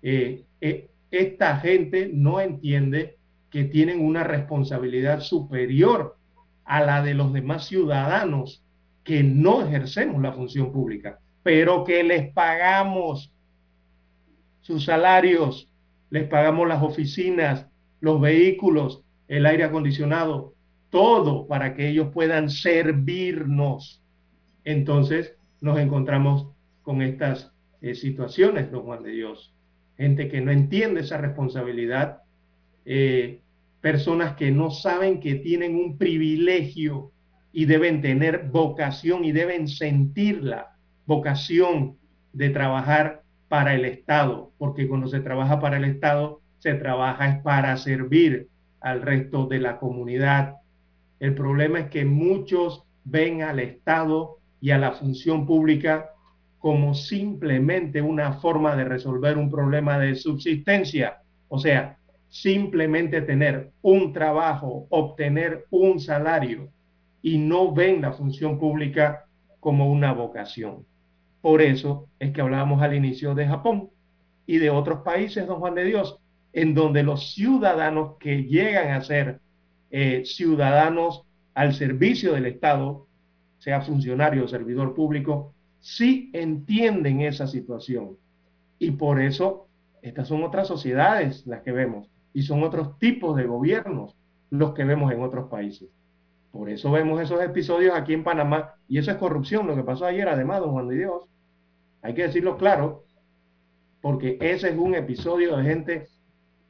Eh, eh, esta gente no entiende que tienen una responsabilidad superior a la de los demás ciudadanos que no ejercemos la función pública, pero que les pagamos sus salarios, les pagamos las oficinas, los vehículos, el aire acondicionado, todo para que ellos puedan servirnos. Entonces nos encontramos con estas eh, situaciones, don Juan de Dios gente que no entiende esa responsabilidad, eh, personas que no saben que tienen un privilegio y deben tener vocación y deben sentir la vocación de trabajar para el Estado, porque cuando se trabaja para el Estado, se trabaja es para servir al resto de la comunidad. El problema es que muchos ven al Estado y a la función pública como simplemente una forma de resolver un problema de subsistencia. O sea, simplemente tener un trabajo, obtener un salario y no ven la función pública como una vocación. Por eso es que hablábamos al inicio de Japón y de otros países, don Juan de Dios, en donde los ciudadanos que llegan a ser eh, ciudadanos al servicio del Estado, sea funcionario o servidor público, sí entienden esa situación. Y por eso estas son otras sociedades las que vemos y son otros tipos de gobiernos los que vemos en otros países. Por eso vemos esos episodios aquí en Panamá y eso es corrupción, lo que pasó ayer además, don Juan de Dios. Hay que decirlo claro, porque ese es un episodio de gente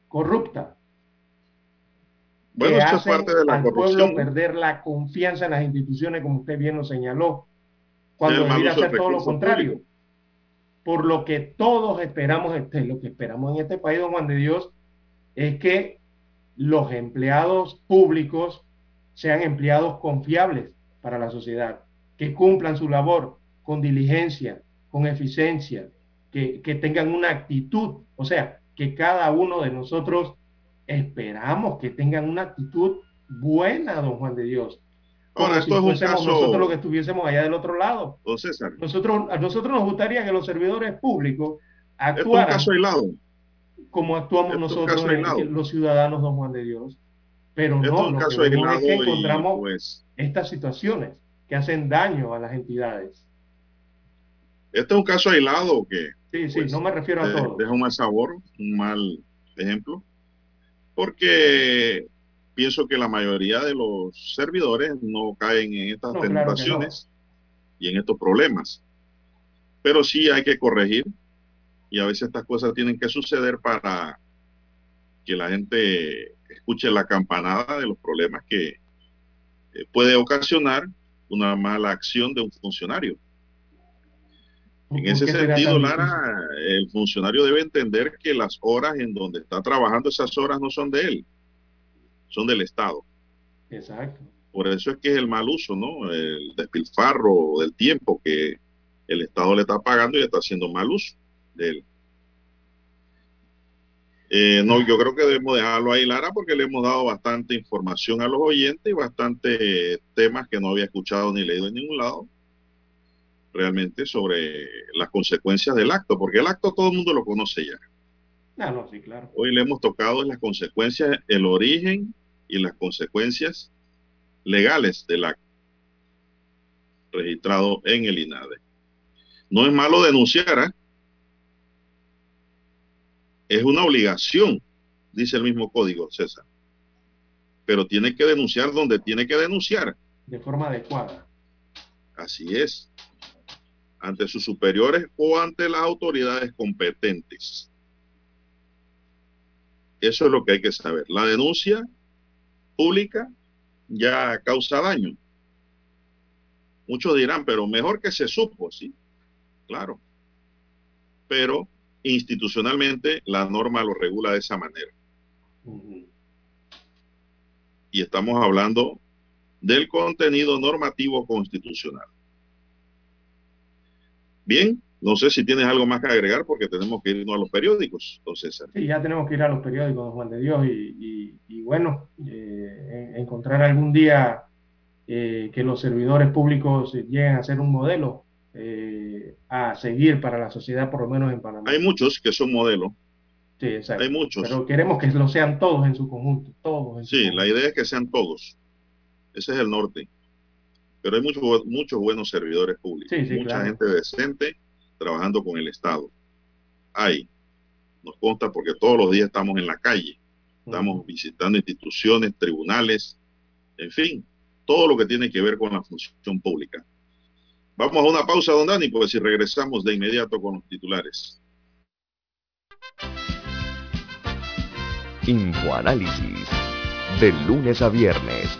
corrupta. Bueno, esto es parte de la al pueblo perder la confianza en las instituciones, como usted bien lo señaló, cuando debería hacer todo lo contrario. Por lo que todos esperamos, este, lo que esperamos en este país, don Juan de Dios, es que los empleados públicos sean empleados confiables para la sociedad, que cumplan su labor con diligencia, con eficiencia, que, que tengan una actitud, o sea, que cada uno de nosotros esperamos que tengan una actitud buena, don Juan de Dios. Ahora, esto es un caso... nosotros los que estuviésemos allá del otro lado. Don César. Nosotros, a nosotros nos gustaría que los servidores públicos Esto es un actuaran caso como actuamos Esto nosotros, los ciudadanos, don Juan de Dios. Pero Esto no, es un lo que es y, encontramos pues, estas situaciones que hacen daño a las entidades. este es un caso aislado que Sí, sí, Pues, no me refiero a eh, todo. deja un mal sabor, un mal ejemplo, porque pienso que la mayoría de los servidores no caen en estas No, claro que tentaciones y en estos problemas. Pero sí hay que corregir y a veces estas cosas tienen que suceder para que la gente escuche la campanada de los problemas que eh, puede ocasionar una mala acción de un funcionario. En ¿Por ese sentido, Lara, el funcionario debe entender que las horas en donde está trabajando, esas horas no son de él, son del Estado. Exacto. Por eso es que es el mal uso, ¿no? El despilfarro del tiempo que el Estado le está pagando y está haciendo mal uso de él. Eh, no, yo creo que debemos dejarlo ahí, Lara, porque le hemos dado bastante información a los oyentes y bastante temas que no había escuchado ni leído en ningún lado realmente sobre las consecuencias del acto, porque el acto todo el mundo lo conoce ya. Ah, no, sí, claro. Hoy le hemos tocado las consecuencias, el origen y las consecuencias legales del acto registrado en el INADE. No es malo denunciar, ¿ah? es una obligación, dice el mismo código, César. Pero tiene que denunciar donde tiene que denunciar. De forma adecuada. Así es. Ante sus superiores o ante las autoridades competentes. Eso es lo que hay que saber. La denuncia pública ya causa daño. Muchos dirán, pero mejor que se supo, sí, claro. Pero institucionalmente la norma lo regula de esa manera. Y estamos hablando del contenido normativo constitucional. Bien, no sé si tienes algo más que agregar porque tenemos que irnos a los periódicos, don César. Sí, ya tenemos que ir a los periódicos, don Juan de Dios, y, y- y bueno, eh, en- encontrar algún día eh, que los servidores públicos lleguen a ser un modelo eh, a seguir para la sociedad, por lo menos en Panamá. Hay muchos que son modelos, Sí, exacto. hay muchos. Pero queremos que lo sean todos en su conjunto, todos. en su Sí, conjunto. la idea es que sean todos. Ese es el norte. Pero hay muchos, muchos buenos servidores públicos, Sí, sí, mucha claro. gente decente trabajando con el Estado. Hay. Nos consta porque todos los días estamos en la calle, estamos visitando instituciones, tribunales, en fin, todo lo que tiene que ver con la función pública. Vamos a una pausa, don Dani, pues si regresamos de inmediato con los titulares. Infoanálisis. De lunes a viernes,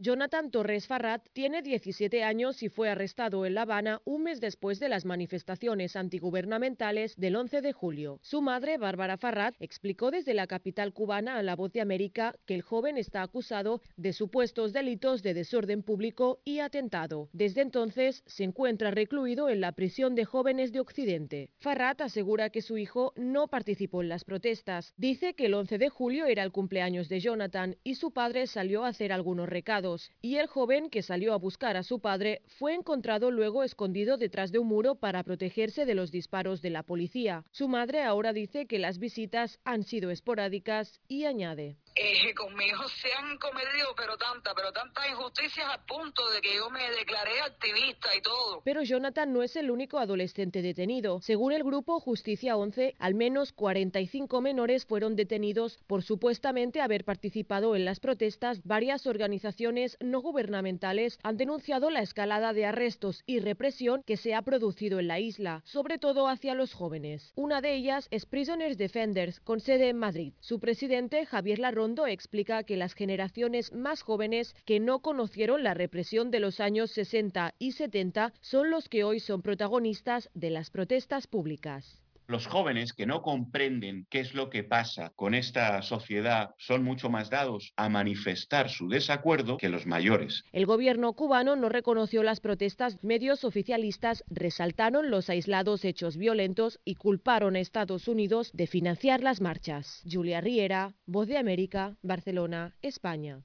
Jonathan Torres Farrat tiene 17 años y fue arrestado en La Habana un mes después de las manifestaciones antigubernamentales del 11 de julio. Su madre, Bárbara Farrat, explicó desde la capital cubana a La Voz de América que el joven está acusado de supuestos delitos de desorden público y atentado. Desde entonces se encuentra recluido en la prisión de jóvenes de Occidente. Farrat asegura que su hijo no participó en las protestas. Dice que el 11 de julio era el cumpleaños de Jonathan y su padre salió a hacer algunos recados y el joven que salió a buscar a su padre fue encontrado luego escondido detrás de un muro para protegerse de los disparos de la policía. Su madre ahora dice que las visitas han sido esporádicas y añade. Eh, conmigo se han cometido pero tanta, pero tantas injusticias al punto de que yo me declaré activista y todo. Pero Jonathan no es el único adolescente detenido. Según el grupo Justicia 11, al menos 45 menores fueron detenidos por supuestamente haber participado en las protestas. Varias organizaciones no gubernamentales han denunciado la escalada de arrestos y represión que se ha producido en la isla, sobre todo hacia los jóvenes. Una de ellas es Prisoners Defenders, con sede en Madrid. Su presidente, Javier Larrón, explica que las generaciones más jóvenes que no conocieron la represión de los años 60 y 70 son los que hoy son protagonistas de las protestas públicas. Los jóvenes que no comprenden qué es lo que pasa con esta sociedad son mucho más dados a manifestar su desacuerdo que los mayores. El gobierno cubano no reconoció las protestas. Medios oficialistas resaltaron los aislados hechos violentos y culparon a Estados Unidos de financiar las marchas. Julia Riera, Voz de América, Barcelona, España.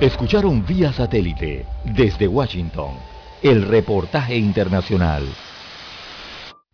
Escucharon vía satélite desde Washington el reportaje internacional.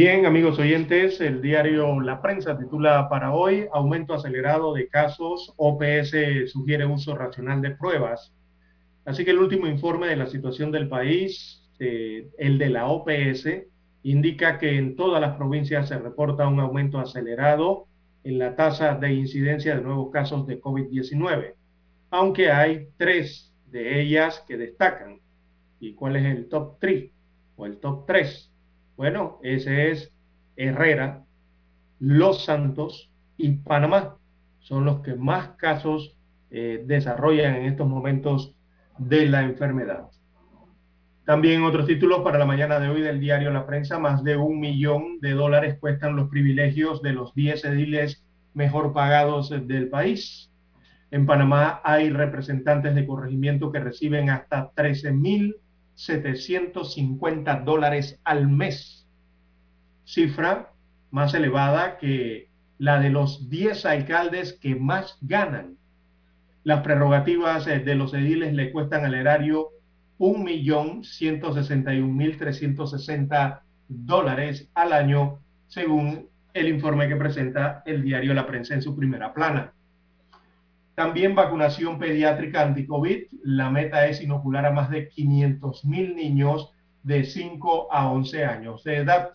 Bien, amigos oyentes, el diario La Prensa titula para hoy Aumento acelerado de casos, OPS sugiere uso racional de pruebas. Así que el último informe de la situación del país, eh, el de la OPS, indica que en todas las provincias se reporta un aumento acelerado en la tasa de incidencia de nuevos casos de COVID-19, aunque hay tres de ellas que destacan. ¿Y cuál es el top 3 o el top 3? Bueno, ese es Herrera, Los Santos y Panamá. Son los que más casos eh, desarrollan en estos momentos de la enfermedad. También otros títulos para la mañana de hoy del diario La Prensa, más de un millón de dólares cuestan los privilegios de los 10 ediles mejor pagados del país. En Panamá hay representantes de corregimiento que reciben hasta 13 mil 750 dólares al mes, cifra más elevada que la de los 10 alcaldes que más ganan. Las prerrogativas eh, de los ediles le cuestan al erario 1.161.360 dólares al año, según el informe que presenta el diario La Prensa en su primera plana. También vacunación pediátrica anti-COVID. La meta es inocular a más de 500 mil niños de 5 a 11 años de edad.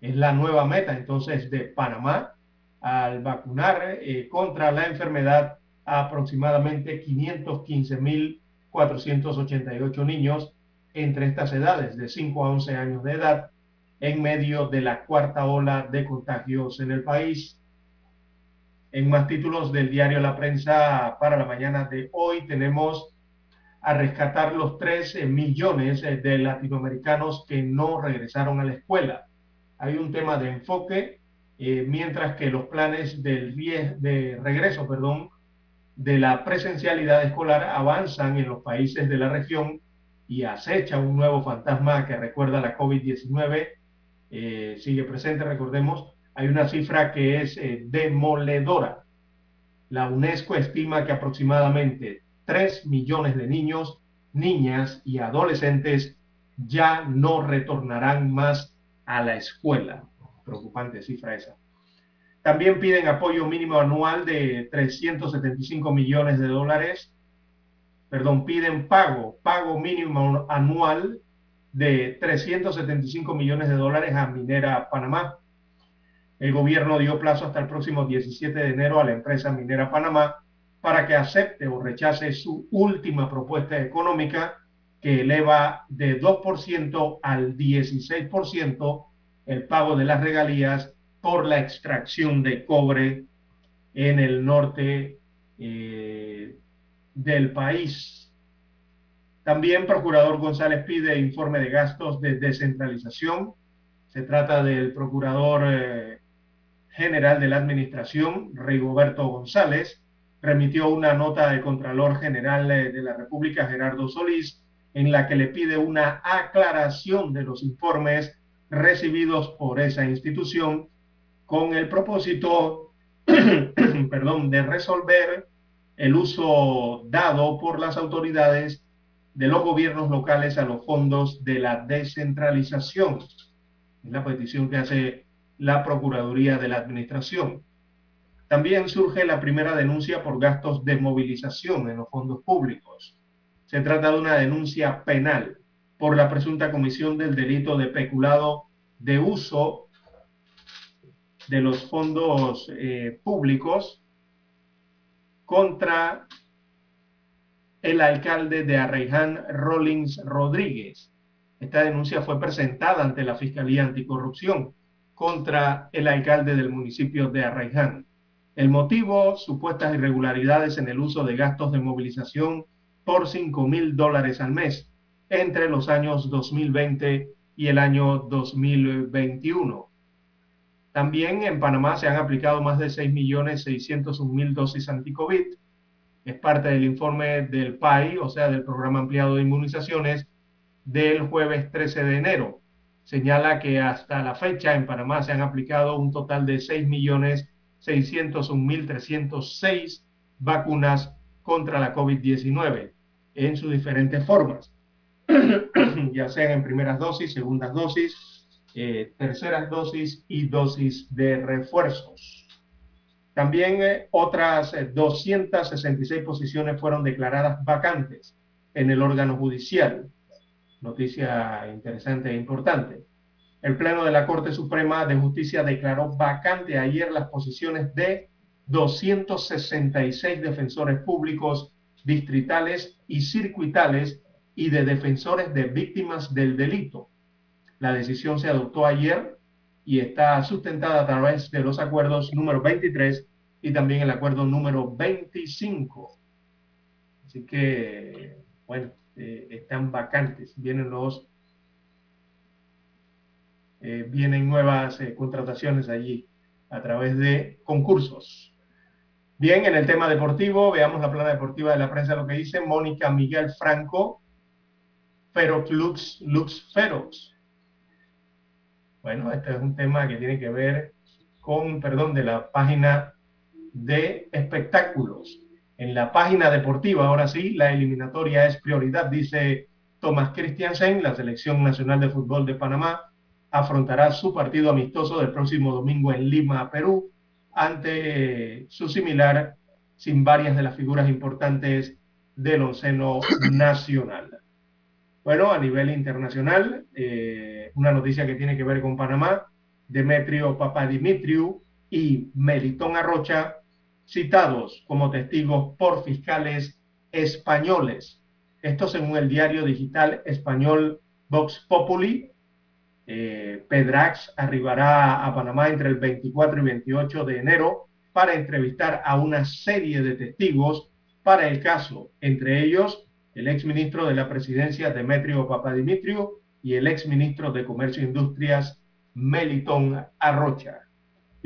Es la nueva meta entonces de Panamá al vacunar eh, contra la enfermedad a aproximadamente 515 mil 488 niños entre estas edades de 5 a 11 años de edad en medio de la cuarta ola de contagios en el país. En más títulos del diario La Prensa para la mañana de hoy tenemos a rescatar los 13 millones eh, de latinoamericanos que no regresaron a la escuela. Hay un tema de enfoque, eh, mientras que los planes del de regreso, perdón, de la presencialidad escolar avanzan en los países de la región y acecha un nuevo fantasma que recuerda la COVID-19. Eh, sigue presente, recordemos, hay una cifra que es eh, demoledora. La UNESCO estima que aproximadamente 3 millones de niños, niñas y adolescentes ya no retornarán más a la escuela. Preocupante cifra esa. También piden apoyo mínimo anual de 375 millones de dólares. Perdón, piden pago, pago mínimo anual de 375 millones de dólares a Minera Panamá. El gobierno dio plazo hasta el próximo 17 de enero a la empresa Minera Panamá para que acepte o rechace su última propuesta económica que eleva de 2% al 16% el pago de las regalías por la extracción de cobre en el norte eh, del país. También Procurador González pide informe de gastos de descentralización. Se trata del Procurador eh, General de la Administración, Rigoberto González, remitió una nota al Contralor General eh, de la República, Gerardo Solís, en la que le pide una aclaración de los informes recibidos por esa institución con el propósito, perdón, de resolver el uso dado por las autoridades de los gobiernos locales a los fondos de la descentralización. Es la petición que hace la Procuraduría de la Administración. También surge la primera denuncia por gastos de movilización en los fondos públicos. Se trata de una denuncia penal por la presunta comisión del delito de peculado de uso de los fondos eh, públicos contra el alcalde de Arreján, Rollins Rodríguez. Esta denuncia fue presentada ante la Fiscalía Anticorrupción contra el alcalde del municipio de Arreján. El motivo, supuestas irregularidades en el uso de gastos de movilización por 5 mil dólares al mes entre los años 2020 y el año 2021. También en Panamá se han aplicado más de 6.601.000 dosis anticovid. Es parte del informe del PAI, o sea, del Programa Ampliado de Inmunizaciones, del jueves 13 de enero. Señala que hasta la fecha en Panamá se han aplicado un total de 6.601.306 vacunas contra la COVID-19 en sus diferentes formas. ya sean en primeras dosis, segundas dosis, eh, terceras dosis y dosis de refuerzos. También eh, otras 266 eh, posiciones fueron declaradas vacantes en el órgano judicial. Noticia interesante e importante. El Pleno de la Corte Suprema de Justicia declaró vacante ayer las posiciones de 266 defensores públicos distritales y circuitales y de defensores de víctimas del delito. La decisión se adoptó ayer y está sustentada a través de los acuerdos número 23 y también el acuerdo número 25. Así que, bueno, eh, están vacantes, vienen los, eh, vienen nuevas eh, contrataciones allí a través de concursos. Bien, en el tema deportivo, veamos la plana deportiva de la prensa, lo que dice Mónica Miguel Franco, Ferox Lux, Lux Ferox. Bueno, este es un tema que tiene que ver con, perdón, de la página de espectáculos. En la página deportiva, ahora sí, la eliminatoria es prioridad, dice Tomás Christiansen, la selección nacional de fútbol de Panamá afrontará su partido amistoso del próximo domingo en Lima, Perú, ante su similar sin varias de las figuras importantes del onceno nacional. Bueno, a nivel internacional, eh, una noticia que tiene que ver con Panamá, Demetrio Papadimitriou y Melitón Arrocha, citados como testigos por fiscales españoles. Esto según el diario digital español Vox Populi. Eh, Pedrax arribará a Panamá entre el 24 y 28 de enero para entrevistar a una serie de testigos para el caso, entre ellos el exministro de la presidencia Demetrio Papadimitriou y el exministro de Comercio e Industrias Melitón Arrocha.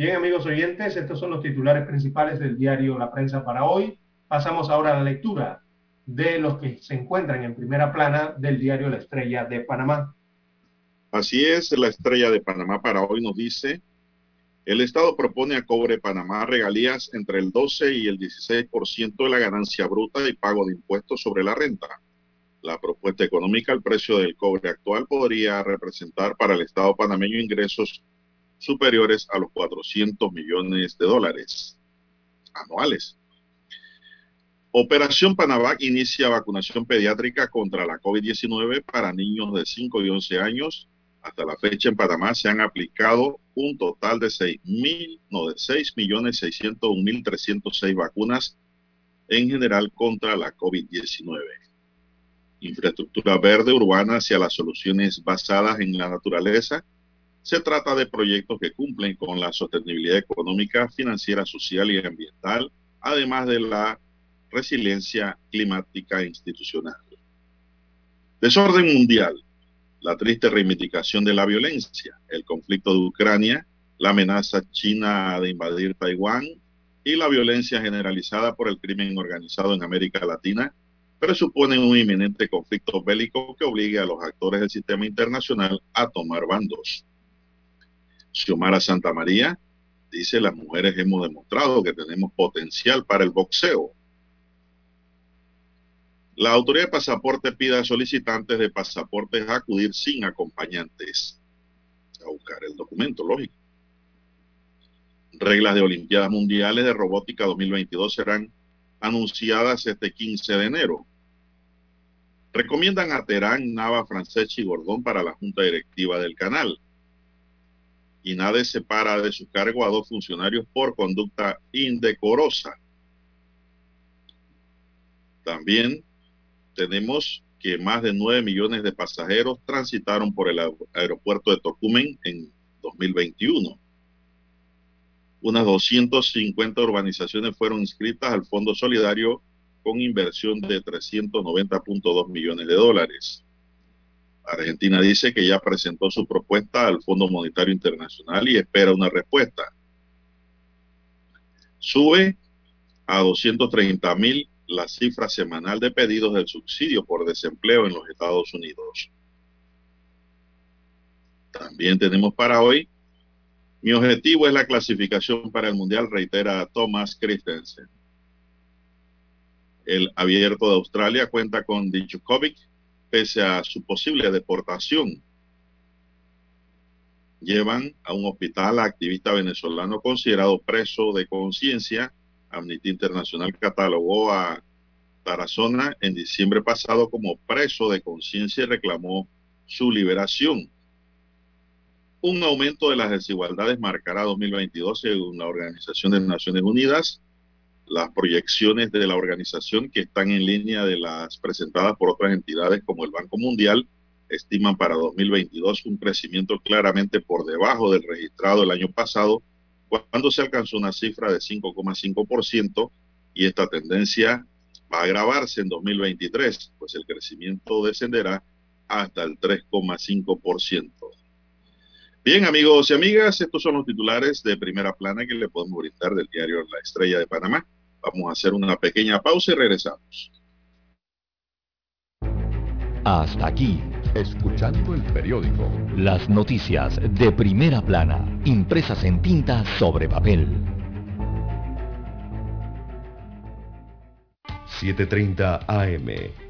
Bien, amigos oyentes, estos son los titulares principales del diario La Prensa para hoy. Pasamos ahora a la lectura de los que se encuentran en primera plana del diario La Estrella de Panamá. Así es, la Estrella de Panamá para hoy nos dice, el Estado propone a Cobre Panamá regalías entre el 12 y el 16% de la ganancia bruta y pago de impuestos sobre la renta. La propuesta económica, el precio del cobre actual podría representar para el Estado panameño ingresos superiores a los 400 millones de dólares anuales. Operación Panavac inicia vacunación pediátrica contra la COVID-19 para niños de 5 y 11 años. Hasta la fecha en Panamá se han aplicado un total de 6 mil, no, de 6.601.306 vacunas en general contra la COVID-19. Infraestructura verde urbana hacia las soluciones basadas en la naturaleza. Se trata de proyectos que cumplen con la sostenibilidad económica, financiera, social y ambiental, además de la resiliencia climática institucional. Desorden mundial, la triste reivindicación de la violencia, el conflicto de Ucrania, la amenaza china de invadir Taiwán y la violencia generalizada por el crimen organizado en América Latina presuponen un inminente conflicto bélico que obligue a los actores del sistema internacional a tomar bandos. Xiomara Santa María dice, las mujeres hemos demostrado que tenemos potencial para el boxeo. La autoridad de pasaporte pide a solicitantes de pasaportes acudir sin acompañantes a buscar el documento, lógico. Reglas de Olimpiadas Mundiales de Robótica 2022 serán anunciadas este 15 de enero. Recomiendan a Terán, Nava, Franceschi y Gordón para la Junta Directiva del canal. Y nadie separa de su cargo a dos funcionarios por conducta indecorosa. También tenemos que más de 9 millones de pasajeros transitaron por el aeropuerto de Tocumen en 2021. Unas 250 urbanizaciones fueron inscritas al Fondo Solidario con inversión de 390.2 millones de dólares. Argentina dice que ya presentó su propuesta al Fondo Monetario Internacional y espera una respuesta. Sube a 230 mil la cifra semanal de pedidos del subsidio por desempleo en los Estados Unidos. También tenemos para hoy, mi objetivo es la clasificación para el Mundial, reitera Thomas Christensen. El abierto de Australia cuenta con Djokovic pese a su posible deportación. Llevan a un hospital a activista venezolano considerado preso de conciencia Amnistía Internacional catalogó a Tarazona en diciembre pasado como preso de conciencia y reclamó su liberación. Un aumento de las desigualdades marcará 2022 según la Organización de Naciones Unidas. Las proyecciones de la organización que están en línea de las presentadas por otras entidades como el Banco Mundial estiman para 2022 un crecimiento claramente por debajo del registrado el año pasado cuando se alcanzó una cifra de 5,5% y esta tendencia va a agravarse en 2023, pues el crecimiento descenderá hasta el 3,5%. Bien, amigos y amigas, estos son los titulares de primera plana que le podemos brindar del diario La Estrella de Panamá. Vamos a hacer una pequeña pausa y regresamos. Hasta aquí Escuchando el periódico. Las noticias de primera plana, impresas en tinta sobre papel. 7.30 AM.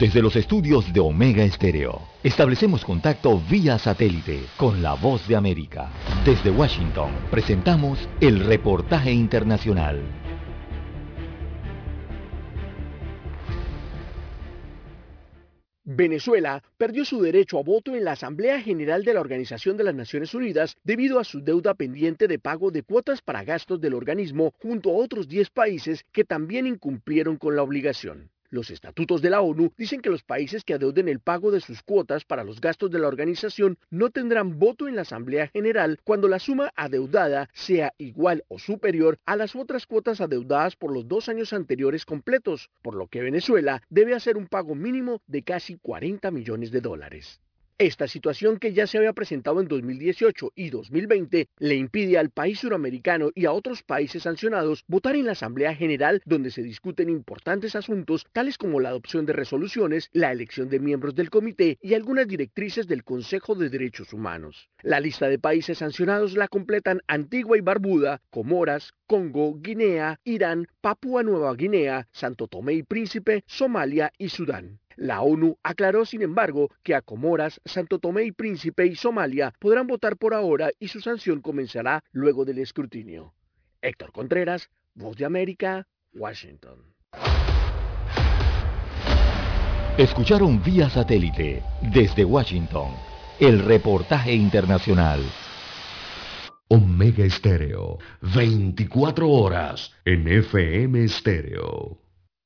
Desde los estudios de Omega Estéreo, establecemos contacto vía satélite con la voz de América. Desde Washington, presentamos el reportaje internacional. Venezuela perdió su derecho a voto en la Asamblea General de la Organización de las Naciones Unidas debido a su deuda pendiente de pago de cuotas para gastos del organismo junto a otros 10 países que también incumplieron con la obligación. Los estatutos de la ONU dicen que los países que adeuden el pago de sus cuotas para los gastos de la organización no tendrán voto en la Asamblea General cuando la suma adeudada sea igual o superior a las otras cuotas adeudadas por los dos años anteriores completos, por lo que Venezuela debe hacer un pago mínimo de casi 40 millones de dólares. Esta situación que ya se había presentado en 2018 y 2020 le impide al país suramericano y a otros países sancionados votar en la Asamblea General donde se discuten importantes asuntos tales como la adopción de resoluciones, la elección de miembros del comité y algunas directrices del Consejo de Derechos Humanos. La lista de países sancionados la completan Antigua y Barbuda, Comoras, Congo, Guinea, Irán, Papúa Nueva Guinea, Santo Tomé y Príncipe, Somalia y Sudán. La ONU aclaró, sin embargo, que a Comoras, Santo Tomé y Príncipe y Somalia podrán votar por ahora y su sanción comenzará luego del escrutinio. Héctor Contreras, Voz de América, Washington. Escucharon vía satélite desde Washington el reportaje internacional. Omega Estéreo, 24 horas en FM Estéreo.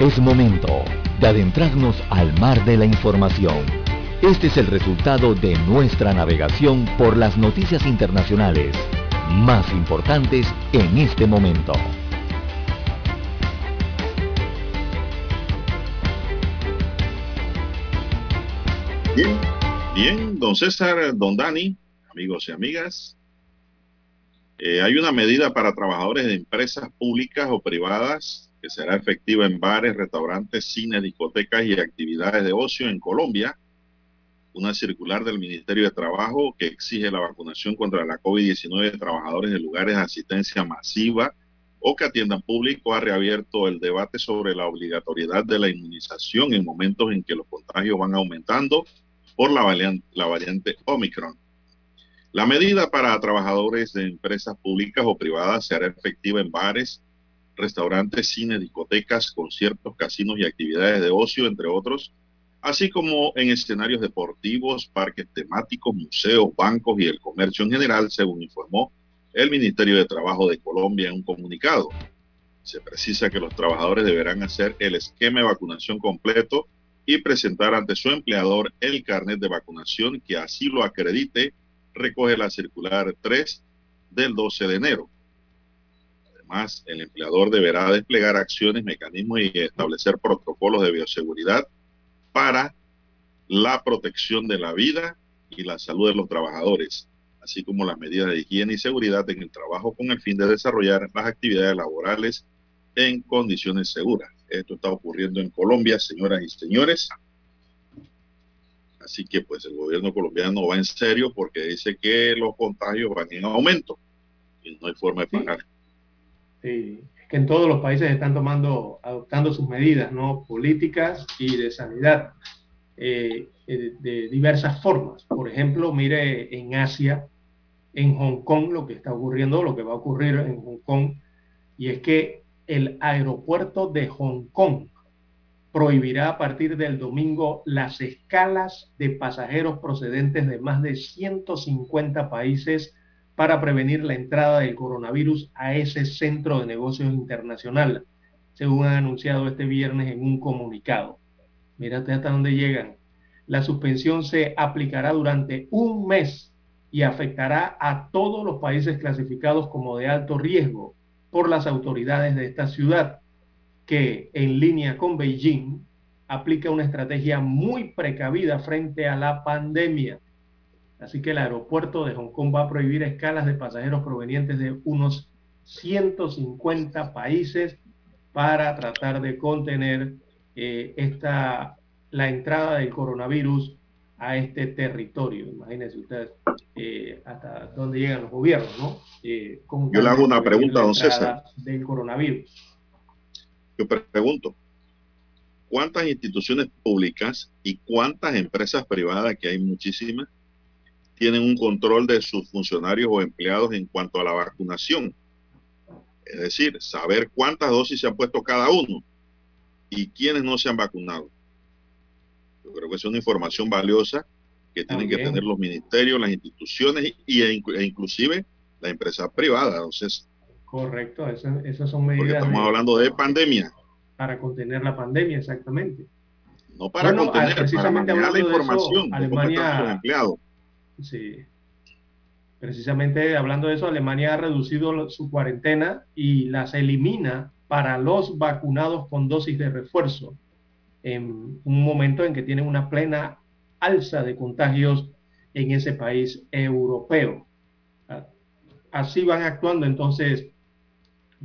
Es momento de adentrarnos al mar de la información. Este es el resultado de nuestra navegación por las noticias internacionales más importantes en este momento. Bien, bien, don César, don Dani, amigos y amigas. Eh, hay una medida para trabajadores de empresas públicas o privadas que será efectiva en bares, restaurantes, cines, discotecas y actividades de ocio en Colombia. Una circular del Ministerio de Trabajo que exige la vacunación contra la COVID-19 de trabajadores de lugares de asistencia masiva o que atiendan público ha reabierto el debate sobre la obligatoriedad de la inmunización en momentos en que los contagios van aumentando por la variante, Omicron. La medida para trabajadores de empresas públicas o privadas será efectiva en bares, restaurantes, cines, discotecas, conciertos, casinos y actividades de ocio, entre otros, así como en escenarios deportivos, parques temáticos, museos, bancos y el comercio en general, según informó el Ministerio de Trabajo de Colombia en un comunicado. Se precisa que los trabajadores deberán hacer el esquema de vacunación completo y presentar ante su empleador el carnet de vacunación que así lo acredite, recoge la circular 3 del 12 de enero. Además, el empleador deberá desplegar acciones, mecanismos y establecer protocolos de bioseguridad para la protección de la vida y la salud de los trabajadores, así como las medidas de higiene y seguridad en el trabajo con el fin de desarrollar las actividades laborales en condiciones seguras. Esto está ocurriendo en Colombia, señoras y señores. Así que pues el gobierno colombiano va en serio porque dice que los contagios van en aumento y no hay forma de parar. Sí, es que en todos los países están tomando, adoptando sus medidas, ¿no? Políticas y de sanidad eh, eh, de diversas formas. Por ejemplo, mire en Asia, en Hong Kong, lo que está ocurriendo, lo que va a ocurrir en Hong Kong, y es que el aeropuerto de Hong Kong prohibirá a partir del domingo las escalas de pasajeros procedentes de más de 150 países para prevenir la entrada del coronavirus a ese centro de negocios internacional, según han anunciado este viernes en un comunicado. Mírate hasta dónde llegan. La suspensión se aplicará durante un mes y afectará a todos los países clasificados como de alto riesgo por las autoridades de esta ciudad, que en línea con Beijing aplica una estrategia muy precavida frente a la pandemia Así que el aeropuerto de Hong Kong va a prohibir escalas de pasajeros provenientes de unos 150 países para tratar de contener eh, esta, la entrada del coronavirus a este territorio. Imagínense ustedes eh, hasta dónde llegan los gobiernos, ¿no? Eh, Yo le hago una pregunta, don César. Del coronavirus. Yo pregunto, ¿cuántas instituciones públicas y cuántas empresas privadas, que hay muchísimas, tienen un control de sus funcionarios o empleados en cuanto a la vacunación? Es decir, saber cuántas dosis se han puesto cada uno y quiénes no se han vacunado. Yo creo que es una información valiosa que tienen que tener los ministerios, las instituciones y, e, e inclusive la empresa privada. Entonces, Correcto, esas, son medidas. Porque estamos hablando de pandemia. Para contener la pandemia, exactamente. No para contener, precisamente para la información. Alemania, Sí. Precisamente hablando de eso, Alemania ha reducido su cuarentena y las elimina para los vacunados con dosis de refuerzo en un momento en que tienen una plena alza de contagios en ese país europeo. Así van actuando entonces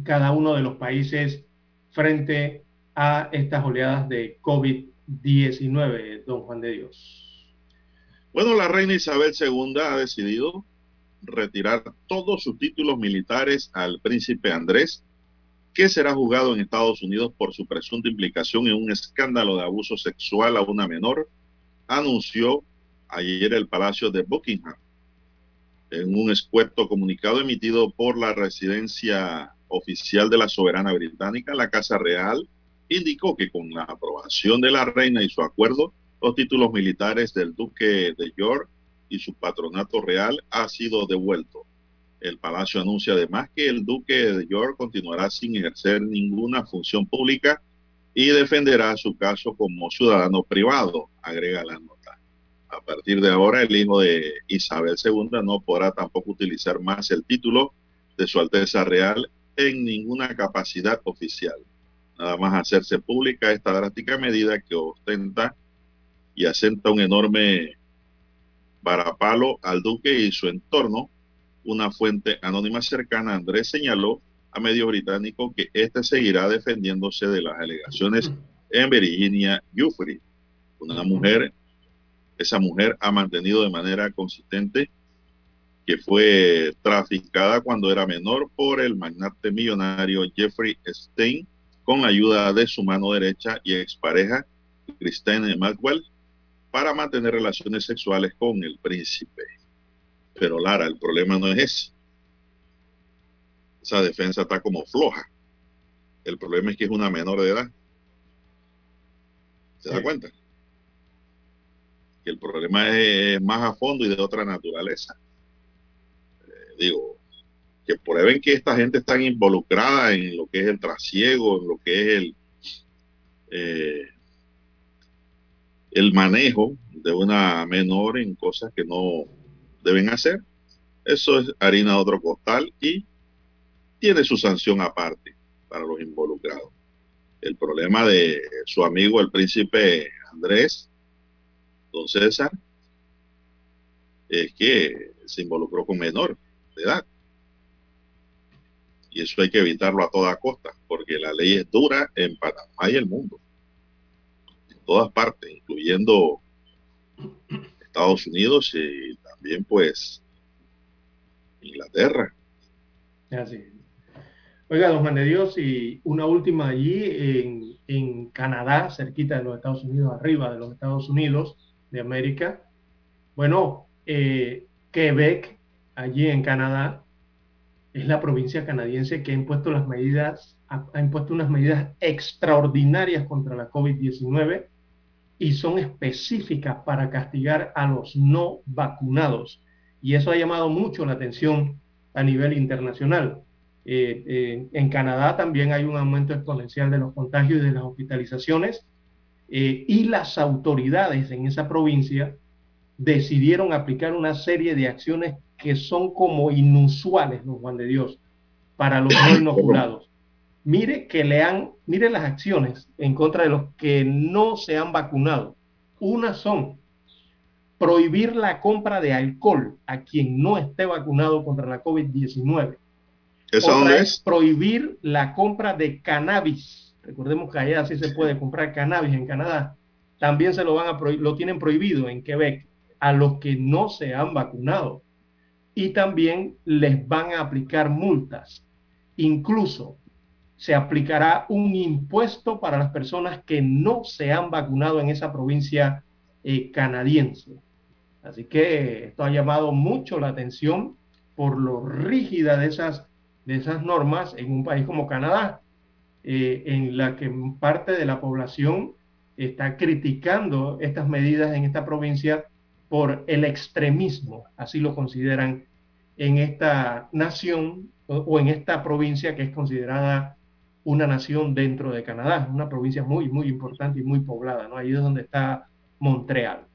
cada uno de los países frente a estas oleadas de COVID-19, don Juan de Dios. Bueno, la reina Isabel II ha decidido retirar todos sus títulos militares al príncipe Andrés que será juzgado en Estados Unidos por su presunta implicación en un escándalo de abuso sexual a una menor, anunció ayer el Palacio de Buckingham. En un escueto comunicado emitido por la residencia oficial de la soberana británica, la Casa Real indicó que con la aprobación de la reina y su acuerdo, los títulos militares del duque de York y su patronato real ha sido devuelto. El palacio anuncia además que el duque de York continuará sin ejercer ninguna función pública y defenderá su caso como ciudadano privado, agrega la nota. A partir de ahora, el hijo de Isabel II no podrá tampoco utilizar más el título de su Alteza Real en ninguna capacidad oficial. Nada más hacerse pública esta drástica medida que ostenta y asenta un enorme varapalo al duque y su entorno una fuente anónima cercana Andrés señaló a medio británico que éste seguirá defendiéndose de las alegaciones en Virginia Giuffre. Una mujer, esa mujer ha mantenido de manera consistente que fue traficada cuando era menor por el magnate millonario Jeffrey Stein con la ayuda de su mano derecha y expareja Christine Maxwell para mantener relaciones sexuales con el príncipe. Pero Lara, el problema no es ese. Esa defensa está como floja. El problema es que es una menor de edad. ¿Se da cuenta? Que el problema es más a fondo y de otra naturaleza. Eh, digo, que prueben que esta gente está involucrada en lo que es el trasiego, en lo que es el, eh, el manejo de una menor en cosas que no deben hacer. Eso es harina de otro costal y tiene su sanción aparte para los involucrados. El problema de su amigo el príncipe Andrés, don César, es que se involucró con menor de edad. Y eso hay que evitarlo a toda costa, porque la ley es dura en Panamá y el mundo. En todas partes, incluyendo Estados Unidos y también pues Inglaterra. Así. Oiga, don Juan de Dios, y una última allí en, Canadá, cerquita de los Estados Unidos, arriba de los Estados Unidos de América. Bueno, eh, Quebec, allí en Canadá, es la provincia canadiense que ha impuesto las medidas, ha impuesto unas medidas extraordinarias contra la COVID-19 y son específicas para castigar a los no vacunados. Y eso ha llamado mucho la atención a nivel internacional. Eh, eh, en Canadá también hay un aumento exponencial de los contagios y de las hospitalizaciones eh, y las autoridades en esa provincia decidieron aplicar una serie de acciones que son como inusuales, don Juan de Dios, para los no inoculados mire que le han, mire las acciones en contra de los que no se han vacunado. Una son prohibir la compra de alcohol a quien no esté vacunado contra la COVID-19. ¿Eso es? prohibir la compra de cannabis. Recordemos que allá sí se puede comprar cannabis en Canadá. también se lo van a lo tienen prohibido en Quebec a los que no se han vacunado y también les van a aplicar multas. Incluso se aplicará un impuesto para las personas que no se han vacunado en esa provincia eh, canadiense. Así que esto ha llamado mucho la atención por lo rígida de esas, de esas normas en un país como Canadá, eh, en la que parte de la población está criticando estas medidas en esta provincia por el extremismo, así lo consideran en esta nación o, en esta provincia que es considerada una nación dentro de Canadá, una provincia muy, muy importante y muy poblada, ¿no? Ahí es donde está Montreal.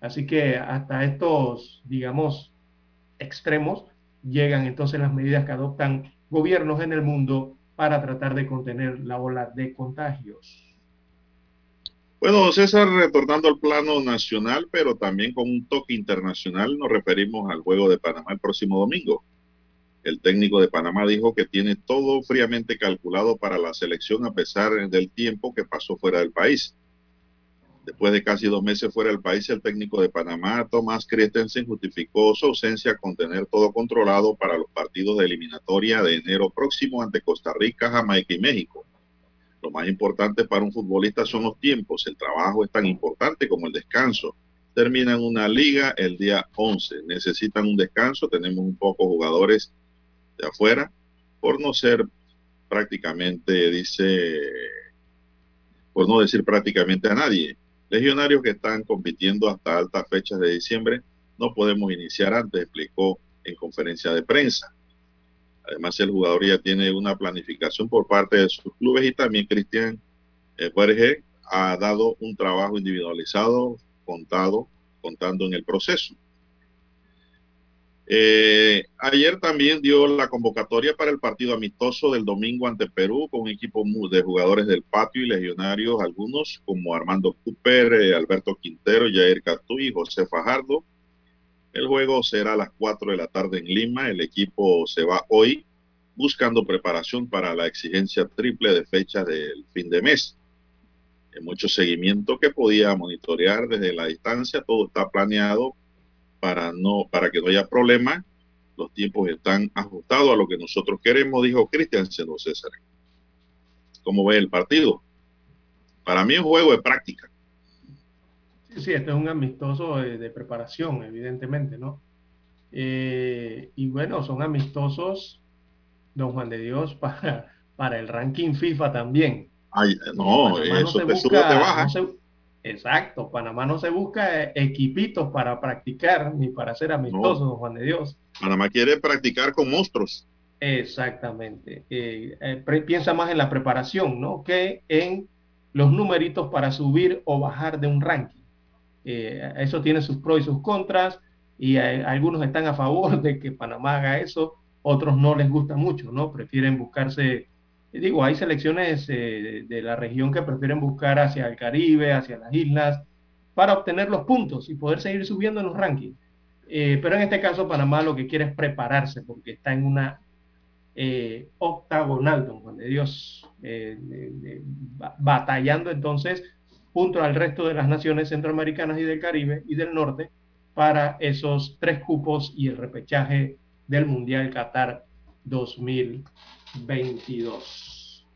Así que hasta estos, digamos, extremos llegan entonces las medidas que adoptan gobiernos en el mundo para tratar de contener la ola de contagios. Bueno, César, retornando al plano nacional, pero también con un toque internacional, nos referimos al juego de Panamá el próximo domingo. El técnico de Panamá dijo que tiene todo fríamente calculado para la selección a pesar del tiempo que pasó fuera del país. Después de casi dos meses fuera del país, el técnico de Panamá, Tomás Christensen, justificó su ausencia con tener todo controlado para los partidos de eliminatoria de enero próximo ante Costa Rica, Jamaica y México. Lo más importante para un futbolista son los tiempos. El trabajo es tan importante como el descanso. Terminan una liga el día 11. Necesitan un descanso. Tenemos un poco jugadores de afuera por no ser prácticamente, dice, por no decir prácticamente a nadie. Legionarios que están compitiendo hasta altas fechas de diciembre. No podemos iniciar antes, explicó en conferencia de prensa. Además, el jugador ya tiene una planificación por parte de sus clubes y también Cristian Berger ha dado un trabajo individualizado, contado, contando en el proceso. Eh, ayer también dio la convocatoria para el partido amistoso del domingo ante Perú con un equipo de jugadores del patio y legionarios, algunos como Armando Cooper, eh, Alberto Quintero, Jair Catú y José Fajardo, el juego será a las 4 de la tarde en Lima. El equipo se va hoy buscando preparación para la exigencia triple de fecha del fin de mes. Hay mucho seguimiento que podía monitorear desde la distancia. Todo está planeado para, no, para que no haya problema. Los tiempos están ajustados a lo que nosotros queremos, dijo Cristian Seno César. ¿Cómo ve el partido? Para mí es un juego de práctica Sí, este es un amistoso de, preparación, evidentemente, ¿no? Eh, y bueno, son amistosos, don Juan de Dios, para, para el ranking FIFA también. Ay, no, eso te sube, te baja. Exacto, Panamá no se busca equipitos para practicar ni para ser amistosos, Juan de Dios. Panamá quiere practicar con monstruos. Exactamente. Eh, eh, piensa más en la preparación, ¿no? Que en los numeritos para subir o bajar de un ranking. Eh, eso tiene sus pros y sus contras y algunos están a favor de que Panamá haga eso, otros no les gusta mucho, ¿no? Prefieren buscarse, digo, hay selecciones eh, de la región que prefieren buscar hacia el Caribe, hacia las islas, para obtener los puntos y poder seguir subiendo en los rankings. Eh, pero en este caso Panamá lo que quiere es prepararse porque está en una octagonal, don Juan de Dios, batallando entonces junto al resto de las naciones centroamericanas y del Caribe y del norte para esos tres cupos y el repechaje del Mundial Qatar 2022.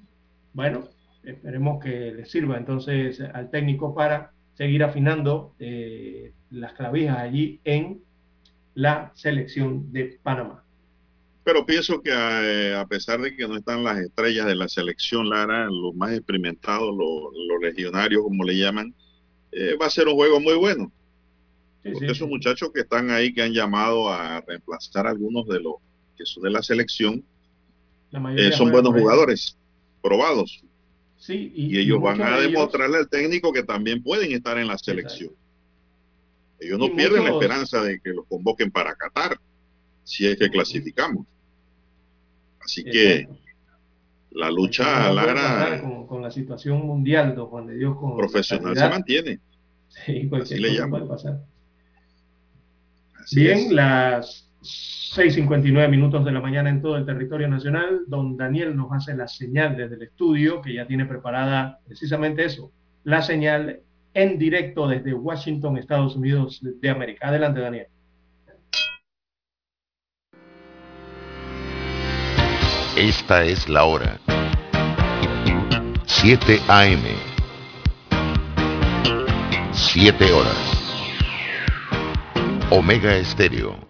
Bueno, esperemos que les sirva entonces al técnico para seguir afinando eh, las clavijas allí en la selección de Panamá pero pienso que eh, a, pesar de que no están las estrellas de la selección Lara, los más experimentados, los, legionarios, como le llaman, eh, va a ser un juego muy bueno. porque esos muchachos que están ahí, que han llamado a reemplazar a algunos de los que son de la selección, eh, son buenos jugadores, probados. Sí, y, ellos van a demostrarle al técnico que también pueden estar en la selección. Ellos no pierden la esperanza de que los convoquen para Qatar, si es que clasificamos. Así que la lucha Lara con, la situación mundial, don Juan de Dios, con profesional se mantiene. Sí, cualquier Así puede pasar. Bien, las 6.59 minutos de la mañana en todo el territorio nacional, don Daniel nos hace la señal desde el estudio, que ya tiene preparada precisamente eso, la señal en directo desde Washington, Estados Unidos de América. Adelante, Daniel. Esta es la hora. 7 AM. 7 horas. Omega Estéreo,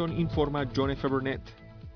Informa John. Burnett.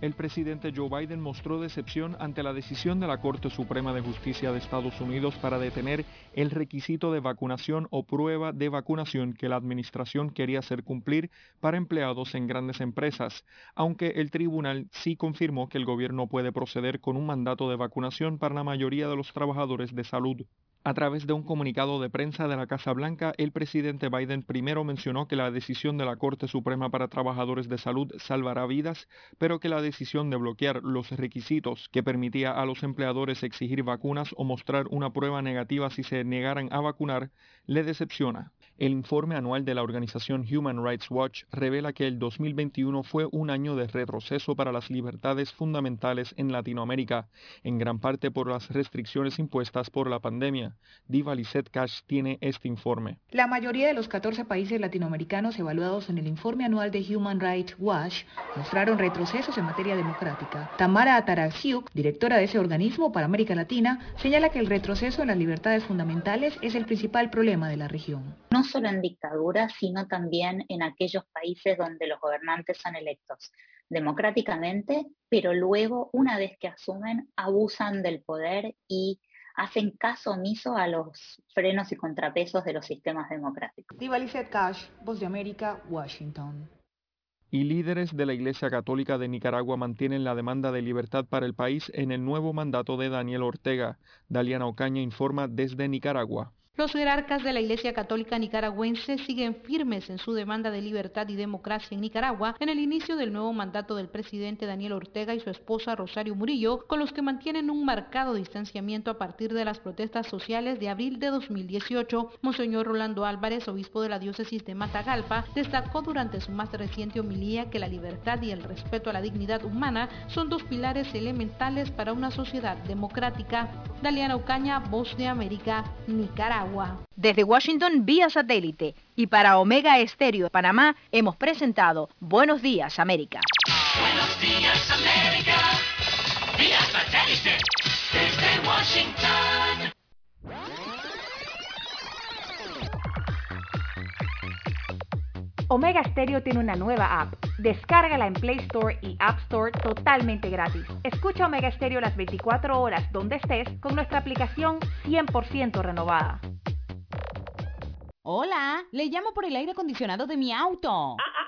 El presidente Joe Biden mostró decepción ante la decisión de la Corte Suprema de Justicia de Estados Unidos para detener el requisito de vacunación o prueba de vacunación que la administración quería hacer cumplir para empleados en grandes empresas, aunque el tribunal sí confirmó que el gobierno puede proceder con un mandato de vacunación para la mayoría de los trabajadores de salud. A través de un comunicado de prensa de la Casa Blanca, el presidente Biden primero mencionó que la decisión de la Corte Suprema para Trabajadores de Salud salvará vidas, pero que la decisión de bloquear los requisitos que permitía a los empleadores exigir vacunas o mostrar una prueba negativa si se negaran a vacunar le decepciona. El informe anual de la organización Human Rights Watch revela que el 2021 fue un año de retroceso para las libertades fundamentales en Latinoamérica, en gran parte por las restricciones impuestas por la pandemia. Diva Lizette Cash tiene este informe. La mayoría de los 14 países latinoamericanos evaluados en el informe anual de Human Rights Watch mostraron retrocesos en materia democrática. Tamara Ataraxiuk, directora de ese organismo para América Latina, señala que el retroceso en las libertades fundamentales es el principal problema de la región solo en dictaduras, sino también en aquellos países donde los gobernantes son electos democráticamente, pero luego, una vez que asumen, abusan del poder y hacen caso omiso a los frenos y contrapesos de los sistemas democráticos. Diva Cash, Voz de América, Washington. Y líderes de la Iglesia Católica de Nicaragua mantienen la demanda de libertad para el país en el nuevo mandato de Daniel Ortega. Daliana Ocaña informa desde Nicaragua. Los jerarcas de la Iglesia Católica Nicaragüense siguen firmes en su demanda de libertad y democracia en Nicaragua en el inicio del nuevo mandato del presidente Daniel Ortega y su esposa Rosario Murillo, con los que mantienen un marcado distanciamiento a partir de las protestas sociales de abril de 2018. Monseñor Rolando Álvarez, obispo de la diócesis de Matagalpa, destacó durante su más reciente homilía que la libertad y el respeto a la dignidad humana son dos pilares elementales para una sociedad democrática. Daliana Ocaña, Voz de América, Nicaragua. Desde Washington vía satélite y para Omega Estéreo de Panamá hemos presentado Buenos Días América. Buenos Días América vía satélite desde Washington. Omega Stereo tiene una nueva app. Descárgala en Play Store y App Store totalmente gratis. Escucha Omega Stereo las 24 horas donde estés con nuestra aplicación 100% renovada. Hola, le llamo por el aire acondicionado de mi auto. Ah, ah,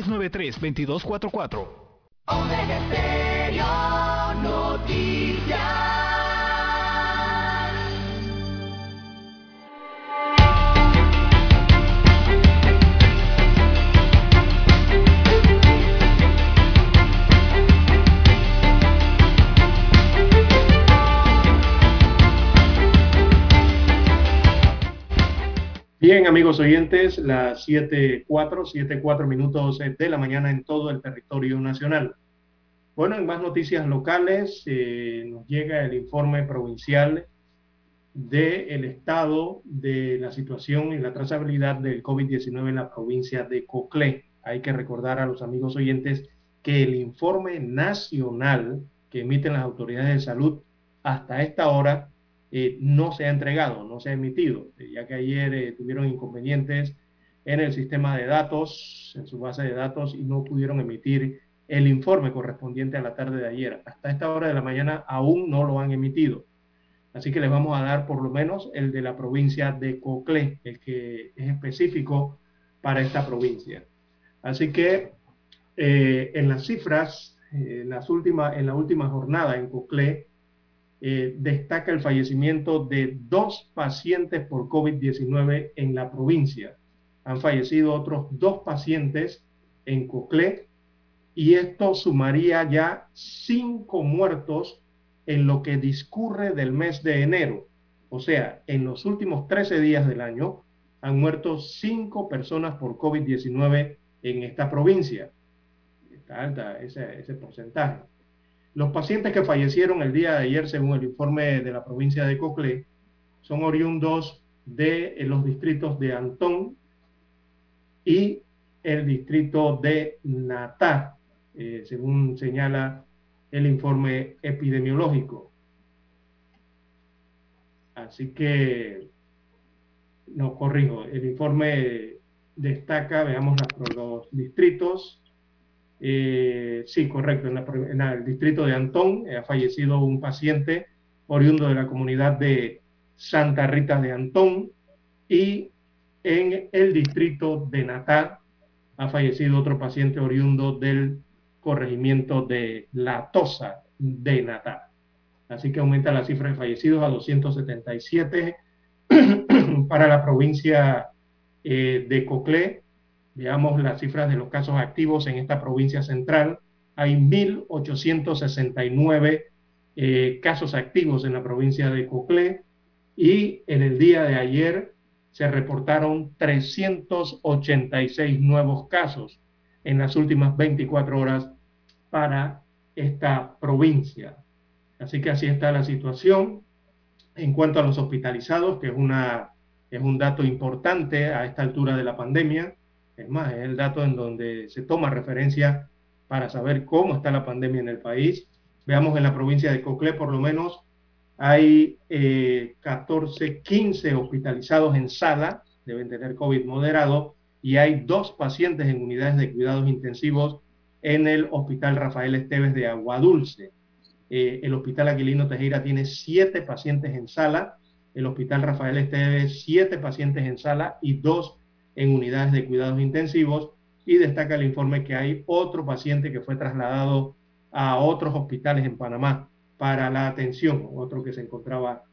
393-2244. Bien, amigos oyentes, las 7.4, 7.4 minutos de la mañana en todo el territorio nacional. Bueno, en más noticias locales, eh, nos llega el informe provincial del estado de la situación y la trazabilidad del COVID-19 en la provincia de Coclé. Hay que recordar a los amigos oyentes que el informe nacional que emiten las autoridades de salud hasta esta hora eh, no se ha entregado, no se ha emitido, eh, ya que ayer eh, tuvieron inconvenientes en el sistema de datos, en su base de datos, y no pudieron emitir el informe correspondiente a la tarde de ayer. Hasta esta hora de la mañana aún no lo han emitido. Así que les vamos a dar por lo menos el de la provincia de Coclé, el que es específico para esta provincia. Así que en las cifras, en, las últimas, en la última jornada en Coclé, eh, destaca el fallecimiento de dos pacientes por COVID-19 en la provincia. Han fallecido otros dos pacientes en Coclé y esto sumaría ya cinco muertos en lo que discurre del mes de enero. O sea, en los últimos 13 días del año han muerto cinco personas por COVID-19 en esta provincia. Está alta ese, ese porcentaje. Los pacientes que fallecieron el día de ayer, según el informe de la provincia de Coclé, son oriundos de los distritos de Antón y el distrito de Natá, eh, según señala el informe epidemiológico. Así que, no corrijo, el informe destaca, veamos los distritos, eh, sí, correcto, en, el distrito de Antón eh, ha fallecido un paciente oriundo de la comunidad de Santa Rita de Antón y en el distrito de Natal ha fallecido otro paciente oriundo del corregimiento de La Tosa de Natal. Así que aumenta la cifra de fallecidos a 277 para la provincia eh, de Coclé veamos las cifras de los casos activos en esta provincia central, hay 1.869 eh, casos activos en la provincia de Coclé y en el día de ayer se reportaron 386 nuevos casos en las últimas 24 horas para esta provincia. Así que así está la situación. En cuanto a los hospitalizados, que es, una, es un dato importante a esta altura de la pandemia, es más, es el dato en donde se toma referencia para saber cómo está la pandemia en el país. Veamos en la provincia de Coclé, por lo menos, hay 14, eh, 15 hospitalizados en sala, deben tener COVID moderado, y hay dos pacientes en unidades de cuidados intensivos en el Hospital Rafael Esteves de Aguadulce. Eh, el Hospital Aquilino Tejera tiene siete pacientes en sala, el Hospital Rafael Esteves siete pacientes en sala y dos en unidades de cuidados intensivos y destaca el informe que hay otro paciente que fue trasladado a otros hospitales en Panamá para la atención, otro que se encontraba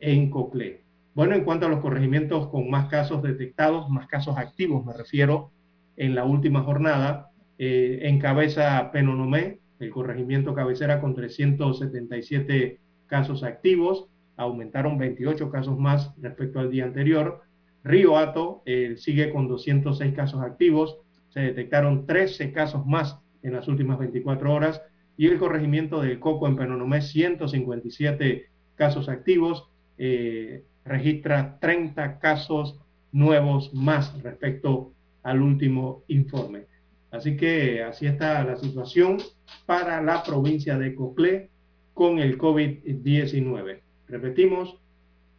en Coclé. Bueno, en cuanto a los corregimientos con más casos detectados, más casos activos, me refiero, en la última jornada, eh, encabeza Penonomé, el corregimiento cabecera con 377 casos activos, aumentaron 28 casos más respecto al día anterior. Río Hato eh, sigue con 206 casos activos, se detectaron 13 casos más en las últimas 24 horas y el corregimiento del Coco en Penonomé 157 casos activos, eh, registra 30 casos nuevos más respecto al último informe. Así que así está la situación para la provincia de Coclé con el COVID-19. Repetimos,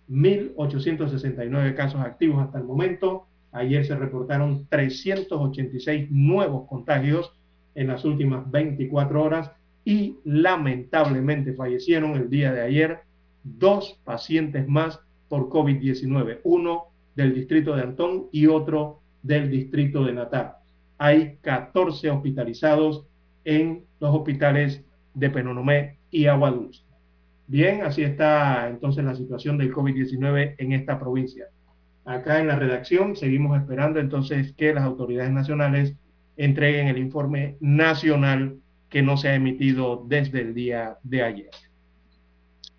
1.869 casos activos hasta el momento. Ayer se reportaron 386 nuevos contagios en las últimas 24 horas y lamentablemente fallecieron el día de ayer dos pacientes más por COVID-19, uno del distrito de Antón y otro del distrito de Natal. Hay 14 hospitalizados en los hospitales de Penonomé y Aguadulce. Bien, así está entonces la situación del COVID-19 en esta provincia. Acá en la redacción seguimos esperando entonces que las autoridades nacionales entreguen el informe nacional que no se ha emitido desde el día de ayer.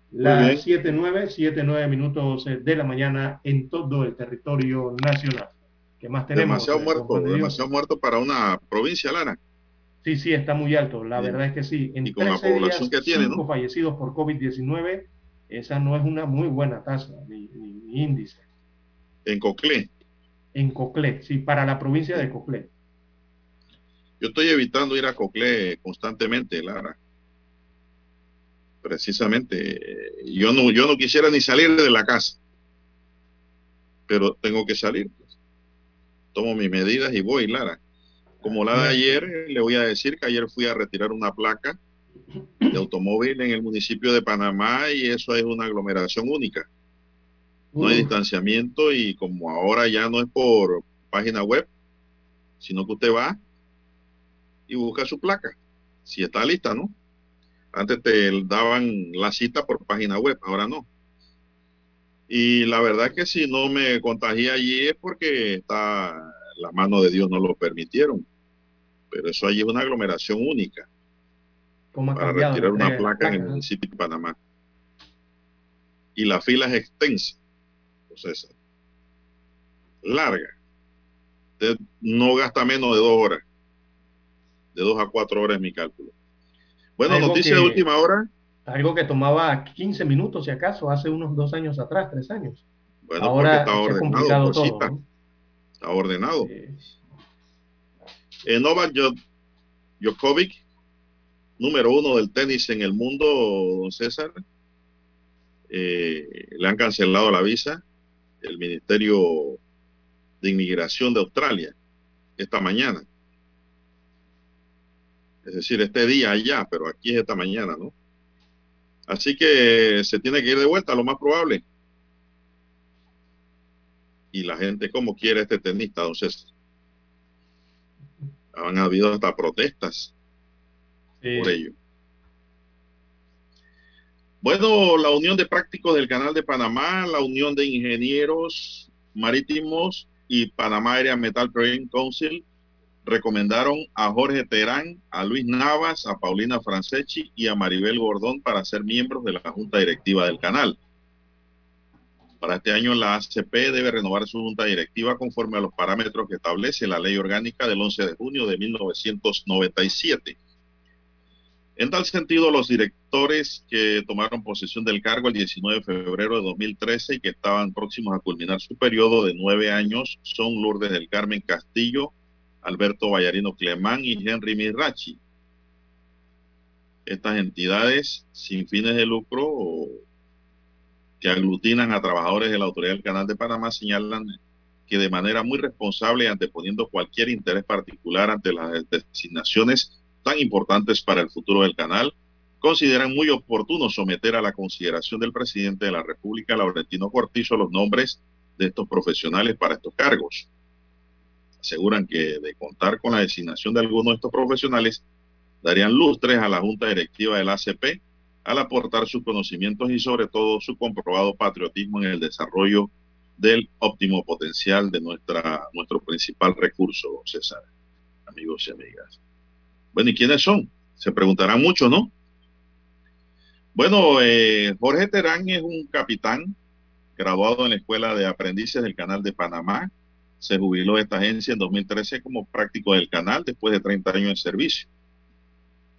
Las 7.9, 7.9 minutos de la mañana en todo el territorio nacional. ¿Qué más tenemos? Demasiado muerto, demasiado muerto para una provincia, Lara. Sí, sí, está muy alto. La verdad es que sí. En y con la población días, que tiene, cinco fallecidos por COVID-19, esa no es una muy buena tasa ni, índice. En Coclé. En Coclé, sí, para la provincia de Coclé. Yo estoy evitando ir a Coclé constantemente, Lara. precisamente, eh, yo no, yo no quisiera ni salir de la casa, pero tengo que salir. pues. Tomo mis medidas y voy, Lara. Como la de ayer, le voy a decir que ayer fui a retirar una placa de automóvil en el municipio de Panamá y eso es una aglomeración única. No hay distanciamiento y como ahora ya no es por página web, sino que usted va y busca su placa, si está lista, ¿no? Antes te daban la cita por página web, ahora no. Y la verdad que si no me contagié allí es porque está la mano de Dios no lo permitieron. Pero eso allí es una aglomeración única ¿Cómo ha para cambiado retirar una de placa en el municipio de Panamá. Y la fila es extensa, César. Larga. Usted no gasta menos de dos horas. De dos a cuatro horas es mi cálculo. Bueno, noticia de última hora. Algo que tomaba 15 minutos, si acaso, hace unos dos años atrás, tres años. Bueno, Ahora porque está ordenado por todo. cita. ¿no? Está ordenado. Eh, Novak Djo- Djokovic, número uno del tenis en el mundo, don César, eh, le han cancelado la visa el Ministerio de Inmigración de Australia esta mañana. Es decir, este día allá, pero aquí es esta mañana, ¿no? Así que se tiene que ir de vuelta, lo más probable. Y la gente, como quiere este tenista, don César? Han habido hasta protestas por ello. Bueno, la Unión de Prácticos del Canal de Panamá, la Unión de Ingenieros Marítimos y Panamá Area Metal Trading Council recomendaron a Jorge Terán, a Luis Navas, a Paulina Franceschi y a Maribel Gordón para ser miembros de la Junta Directiva del canal. Para este año la ACP debe renovar su junta directiva conforme a los parámetros que establece la ley orgánica del 11 de junio de 1997. En tal sentido, los directores que tomaron posesión del cargo el 19 de febrero de 2013 y que estaban próximos a culminar su periodo de nueve años son Lourdes del Carmen Castillo, Alberto Vallarino Clemán y Henry Mirachi. Estas entidades sin fines de lucro que aglutinan a trabajadores de la Autoridad del Canal de Panamá señalan que de manera muy responsable y anteponiendo cualquier interés particular ante las designaciones tan importantes para el futuro del canal, consideran muy oportuno someter a la consideración del presidente de la República, Laurentino Cortizo, los nombres de estos profesionales para estos cargos. Aseguran que de contar con la designación de algunos de estos profesionales, darían lustres a la Junta Directiva del ACP al aportar sus conocimientos y sobre todo su comprobado patriotismo en el desarrollo del óptimo potencial de nuestra, nuestro principal recurso, César, amigos y amigas. Bueno, ¿y quiénes son? Se preguntarán mucho, ¿no? Bueno, eh, Jorge Terán es un capitán graduado en la Escuela de Aprendices del Canal de Panamá. Se jubiló de esta agencia en 2013 como práctico del canal después de 30 años de servicio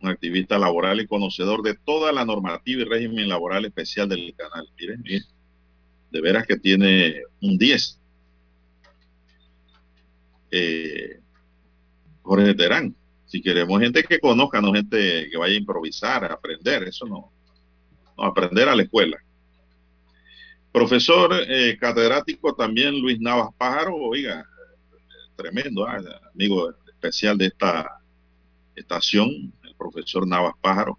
un activista laboral y conocedor de toda la normativa y régimen laboral especial del canal. Miren, miren, de veras que tiene un 10. Eh, Jorge Terán, si queremos gente que conozca, no gente que vaya a improvisar, a aprender, eso no, no aprender a la escuela. Profesor eh, catedrático también Luis Navas Pájaro, oiga, tremendo, ah, amigo especial de esta estación, profesor Navas Pájaro.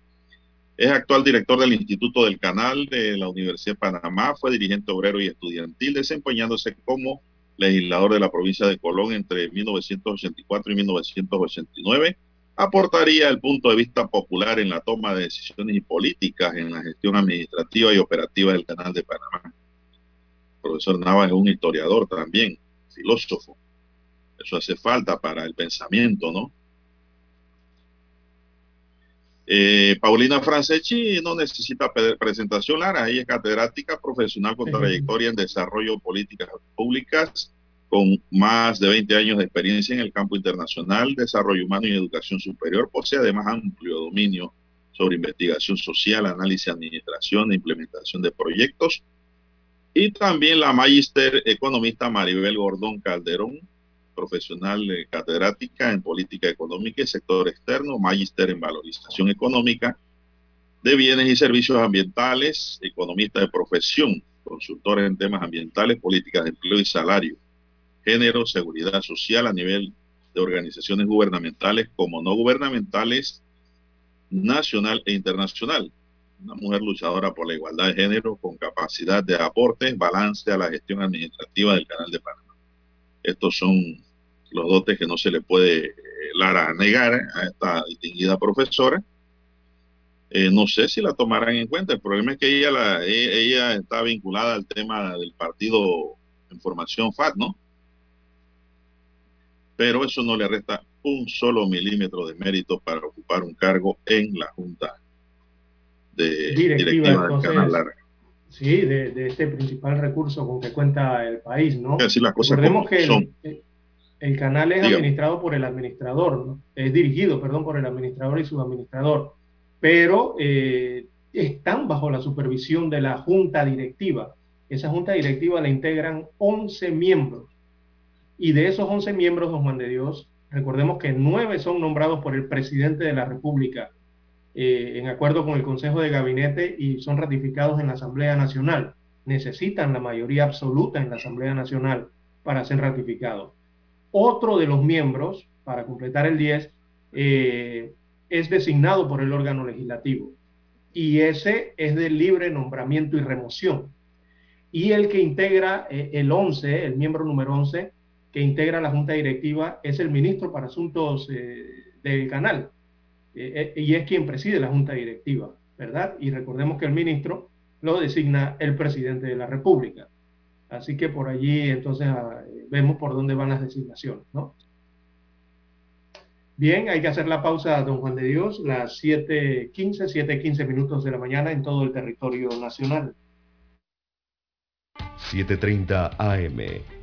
Es actual director del Instituto del Canal de la Universidad de Panamá, fue dirigente obrero y estudiantil, desempeñándose como legislador de la provincia de Colón entre 1984 y 1989. Aportaría el punto de vista popular en la toma de decisiones y políticas en la gestión administrativa y operativa del Canal de Panamá. El profesor Navas es un historiador también, filósofo. Eso hace falta para el pensamiento, ¿no? Eh, Paulina Franceschi no necesita presentación, Lara. Ella es catedrática profesional con trayectoria en desarrollo de políticas públicas, con más de 20 años de experiencia en el campo internacional, desarrollo humano y educación superior. Posee además amplio dominio sobre investigación social, análisis, administración e implementación de proyectos. Y también la magíster economista Maribel Gordón Calderón, profesional eh, catedrática en política económica y sector externo, magíster en valorización económica de bienes y servicios ambientales, economista de profesión, consultor en temas ambientales, políticas de empleo y salario, género, seguridad social a nivel de organizaciones gubernamentales como no gubernamentales, nacional e internacional. Una mujer luchadora por la igualdad de género con capacidad de aporte, balance a la gestión administrativa del Canal de Panamá. Estos son los dotes que no se le puede eh, Lara negar a esta distinguida profesora eh, no sé si la tomarán en cuenta. El problema es que ella, la, e, ella está vinculada al tema del partido en formación FAT, ¿no? Pero eso no le resta un solo milímetro de mérito para ocupar un cargo en la Junta de Directiva, del Canal Larga. Sí, de, este principal recurso con que cuenta el país, ¿no? las cosas Recordemos que el, el, canal es administrado por el administrador, ¿no? Es dirigido, perdón, por el administrador y subadministrador pero eh, están bajo la supervisión de la junta directiva. Esa junta directiva la integran 11 miembros. Y de esos 11 miembros, don Juan de Dios, recordemos que nueve son nombrados por el presidente de la República eh, en acuerdo con el Consejo de Gabinete y son ratificados en la Asamblea Nacional. Necesitan la mayoría absoluta en la Asamblea Nacional para ser ratificados. Otro de los miembros, para completar el 10, eh, es designado por el órgano legislativo y ese es de libre nombramiento y remoción. Y el que integra eh, el 11, el miembro número 11, que integra la junta directiva, es el ministro para asuntos del canal eh, y es quien preside la junta directiva, ¿verdad? Y recordemos que el ministro lo designa el presidente de la República. Así que por allí entonces ah, vemos por dónde van las designaciones, ¿no? Bien, hay que hacer la pausa, don Juan de Dios, las 7.15, 7.15 minutos de la mañana en todo el territorio nacional. 7.30 AM,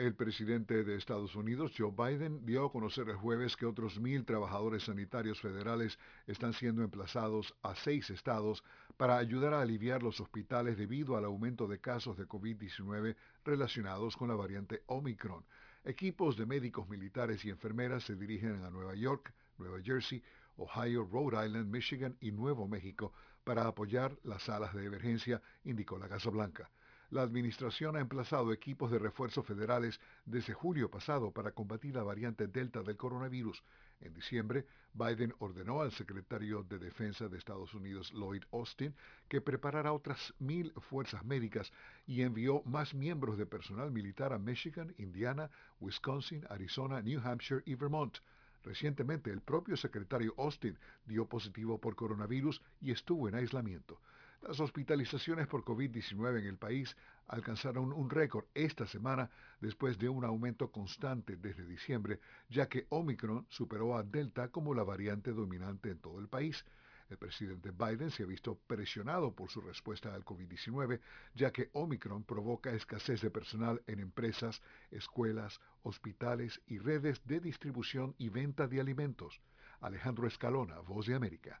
El presidente de Estados Unidos, Joe Biden, dio a conocer el jueves que otros mil trabajadores sanitarios federales están siendo emplazados a seis estados para ayudar a aliviar los hospitales debido al aumento de casos de COVID-19 relacionados con la variante Omicron. Equipos de médicos militares y enfermeras se dirigen a Nueva York, Nueva Jersey, Ohio, Rhode Island, Michigan y Nuevo México para apoyar las salas de emergencia, indicó la Casa Blanca. La administración ha emplazado equipos de refuerzo federales desde julio pasado para combatir la variante Delta del coronavirus. En diciembre, Biden ordenó al secretario de Defensa de Estados Unidos, Lloyd Austin, que preparara otras mil fuerzas médicas y envió más miembros de personal militar a Michigan, Indiana, Wisconsin, Arizona, New Hampshire y Vermont. Recientemente, el propio secretario Austin dio positivo por coronavirus y estuvo en aislamiento. Las hospitalizaciones por COVID-19 en el país alcanzaron un récord esta semana después de un aumento constante desde diciembre, ya que Omicron superó a Delta como la variante dominante en todo el país. El presidente Biden se ha visto presionado por su respuesta al COVID-19, ya que Omicron provoca escasez de personal en empresas, escuelas, hospitales y redes de distribución y venta de alimentos. Alejandro Escalona, Voz de América.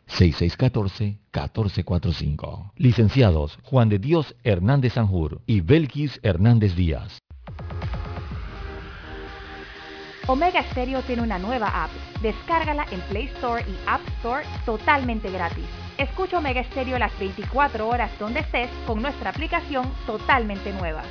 6614-1445. Licenciados Juan de Dios Hernández Sanjur y Belkis Hernández Díaz. Omega Stereo tiene una nueva app. Descárgala en Play Store y App Store totalmente gratis. Escucha Omega Stereo las 24 horas donde estés con nuestra aplicación totalmente nueva.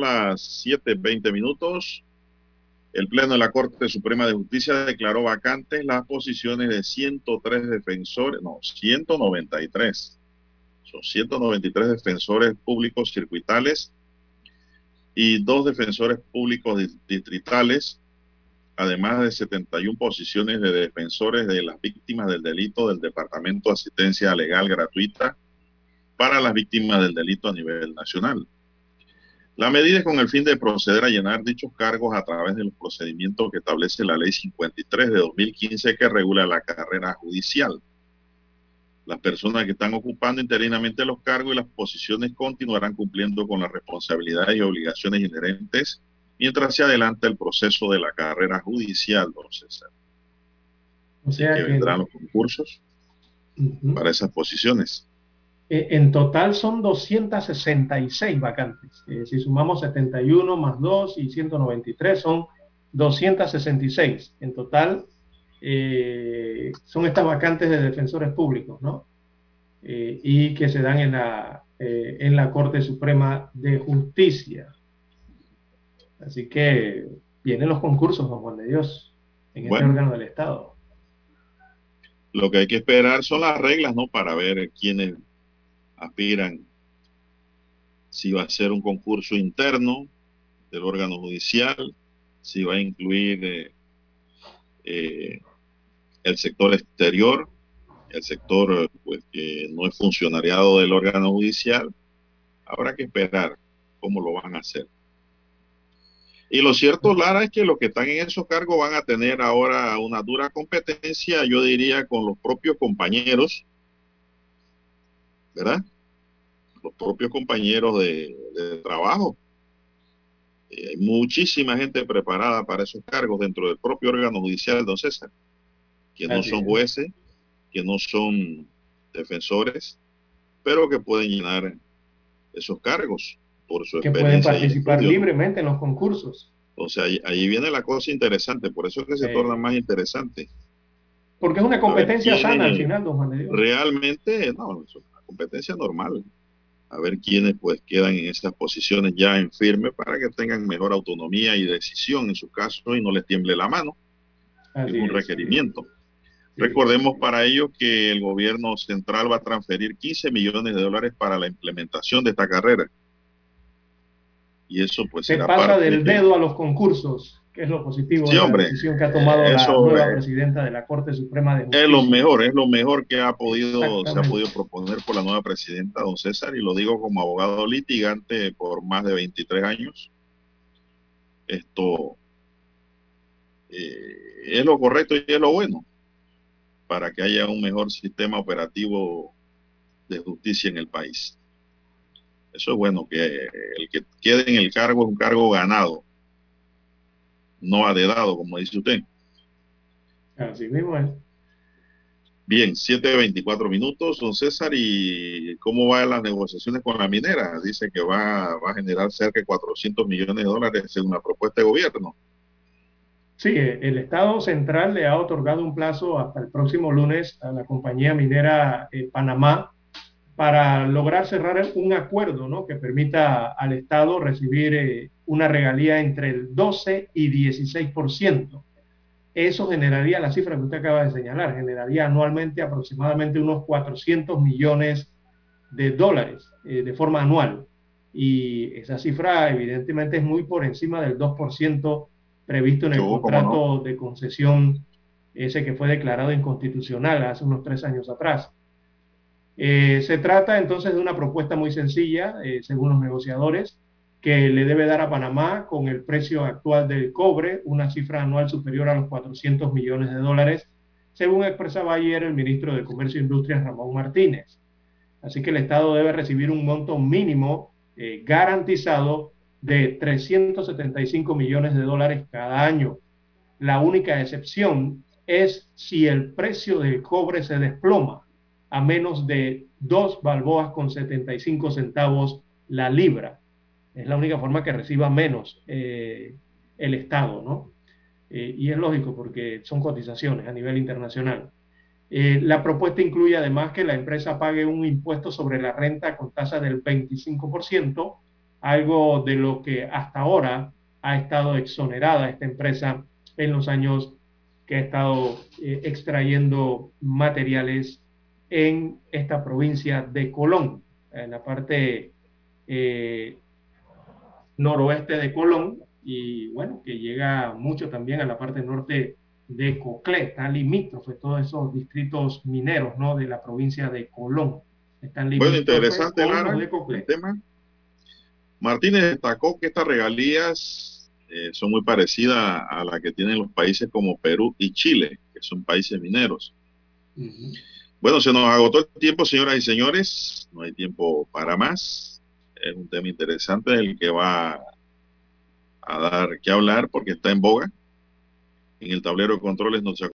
Las 7.20 minutos. El Pleno de la Corte Suprema de Justicia declaró vacantes las posiciones de 103 defensores, no, 193. Son 193 defensores públicos circuitales y dos defensores públicos distritales, además de 71 posiciones de defensores de las víctimas del delito del Departamento de Asistencia Legal Gratuita para las víctimas del delito a nivel nacional. La medida es con el fin de proceder a llenar dichos cargos a través de los procedimientos que establece la Ley 53 de 2015 que regula la carrera judicial. Las personas que están ocupando interinamente los cargos y las posiciones continuarán cumpliendo con las responsabilidades y obligaciones inherentes mientras se adelanta el proceso de la carrera judicial, don César. O sea que que vendrán los concursos para esas posiciones. Eh, en total son 266 vacantes. Eh, si sumamos 71 más 2 y 193 son 266. En total eh, son estas vacantes de defensores públicos, ¿no? Eh, y que se dan en la, en la Corte Suprema de Justicia. Así que vienen los concursos, don Juan de Dios, en este Bueno. órgano del Estado. Lo que hay que esperar son las reglas, ¿no? Para ver quiénes aspiran. Si va a ser un concurso interno del órgano judicial, si va a incluir eh, eh, el sector exterior, el sector pues, que no es funcionariado del órgano judicial. Habrá que esperar cómo lo van a hacer. Y lo cierto, Lara, es que los que están en esos cargos van a tener ahora una dura competencia, yo diría, con los propios compañeros, ¿verdad? Los propios compañeros de, de trabajo. Eh, hay muchísima gente preparada para esos cargos dentro del propio órgano judicial, don César, que no son es. jueces, que no son defensores, pero que pueden llenar esos cargos por su Que pueden experiencia y participar estudio, ¿no? libremente en los concursos. O sea, ahí, ahí viene la cosa interesante, por eso es que se Sí. torna más interesante. Porque es una competencia sana al final, don Juan de Dios. Realmente, no, competencia normal. A ver quiénes pues quedan en esas posiciones ya en firme para que tengan mejor autonomía y decisión en su caso y no les tiemble la mano. Así es un requerimiento. Recordemos para ello que el gobierno central va a transferir 15 millones de dólares para la implementación de esta carrera. Y eso pues Se pasa del de- dedo a los concursos, que es lo positivo Sí, de hombre. la decisión que ha tomado la nueva presidenta de la Corte Suprema de Justicia. Es lo mejor, es lo mejor que ha podido, se ha podido proponer por la nueva presidenta, don César, y lo digo como abogado litigante por más de 23 años. Esto eh, es lo correcto y es lo bueno para que haya un mejor sistema operativo de justicia en el país. Eso es bueno, que el que quede en el cargo es un cargo ganado, no adedado, como dice usted. Así mismo es. Bien, 7.24 minutos, don César, ¿y cómo van las negociaciones con la minera? Dice que va, va a generar cerca de 400 millones de dólares según la propuesta de gobierno. Sí, el Estado central le ha otorgado un plazo hasta el próximo lunes a la compañía minera eh, Panamá para lograr cerrar un acuerdo ¿no? que permita al Estado recibir eh, una regalía entre el 12 y 16%. Eso generaría la cifra que usted acaba de señalar, generaría anualmente aproximadamente unos 400 millones de dólares eh, de forma anual. Y esa cifra evidentemente es muy por encima del 2% previsto en el contrato de concesión, ese que fue declarado inconstitucional hace unos tres años atrás. Eh, se trata entonces de una propuesta muy sencilla, eh, según los negociadores, que le debe dar a Panamá con el precio actual del cobre una cifra anual superior a los 400 millones de dólares, según expresaba ayer el ministro de Comercio e Industria, Ramón Martínez. Así que el Estado debe recibir un monto mínimo eh, garantizado de 375 millones de dólares cada año. La única excepción es si el precio del cobre se desploma a menos de dos balboas con 75 centavos la libra. Es la única forma que reciba menos eh, el Estado, ¿no? Eh, y es lógico porque son cotizaciones a nivel internacional. Eh, la propuesta incluye además que la empresa pague un impuesto sobre la renta con tasa del 25%, algo de lo que hasta ahora ha estado exonerada esta empresa en los años que ha estado extrayendo materiales en esta provincia de Colón, en la parte eh, noroeste de Colón, y bueno, que llega mucho también a la parte norte de Coclé, está limítrofe, todos esos distritos mineros, ¿no? De la provincia de Colón. Están bueno, interesante el tema. Martínez destacó que estas regalías eh, son muy parecidas a las que tienen los países como Perú y Chile, que son países mineros. Bueno, se nos agotó el tiempo, señoras y señores. No hay tiempo para más. Es un tema interesante el que va a dar que hablar porque está en boga. En el tablero de controles nos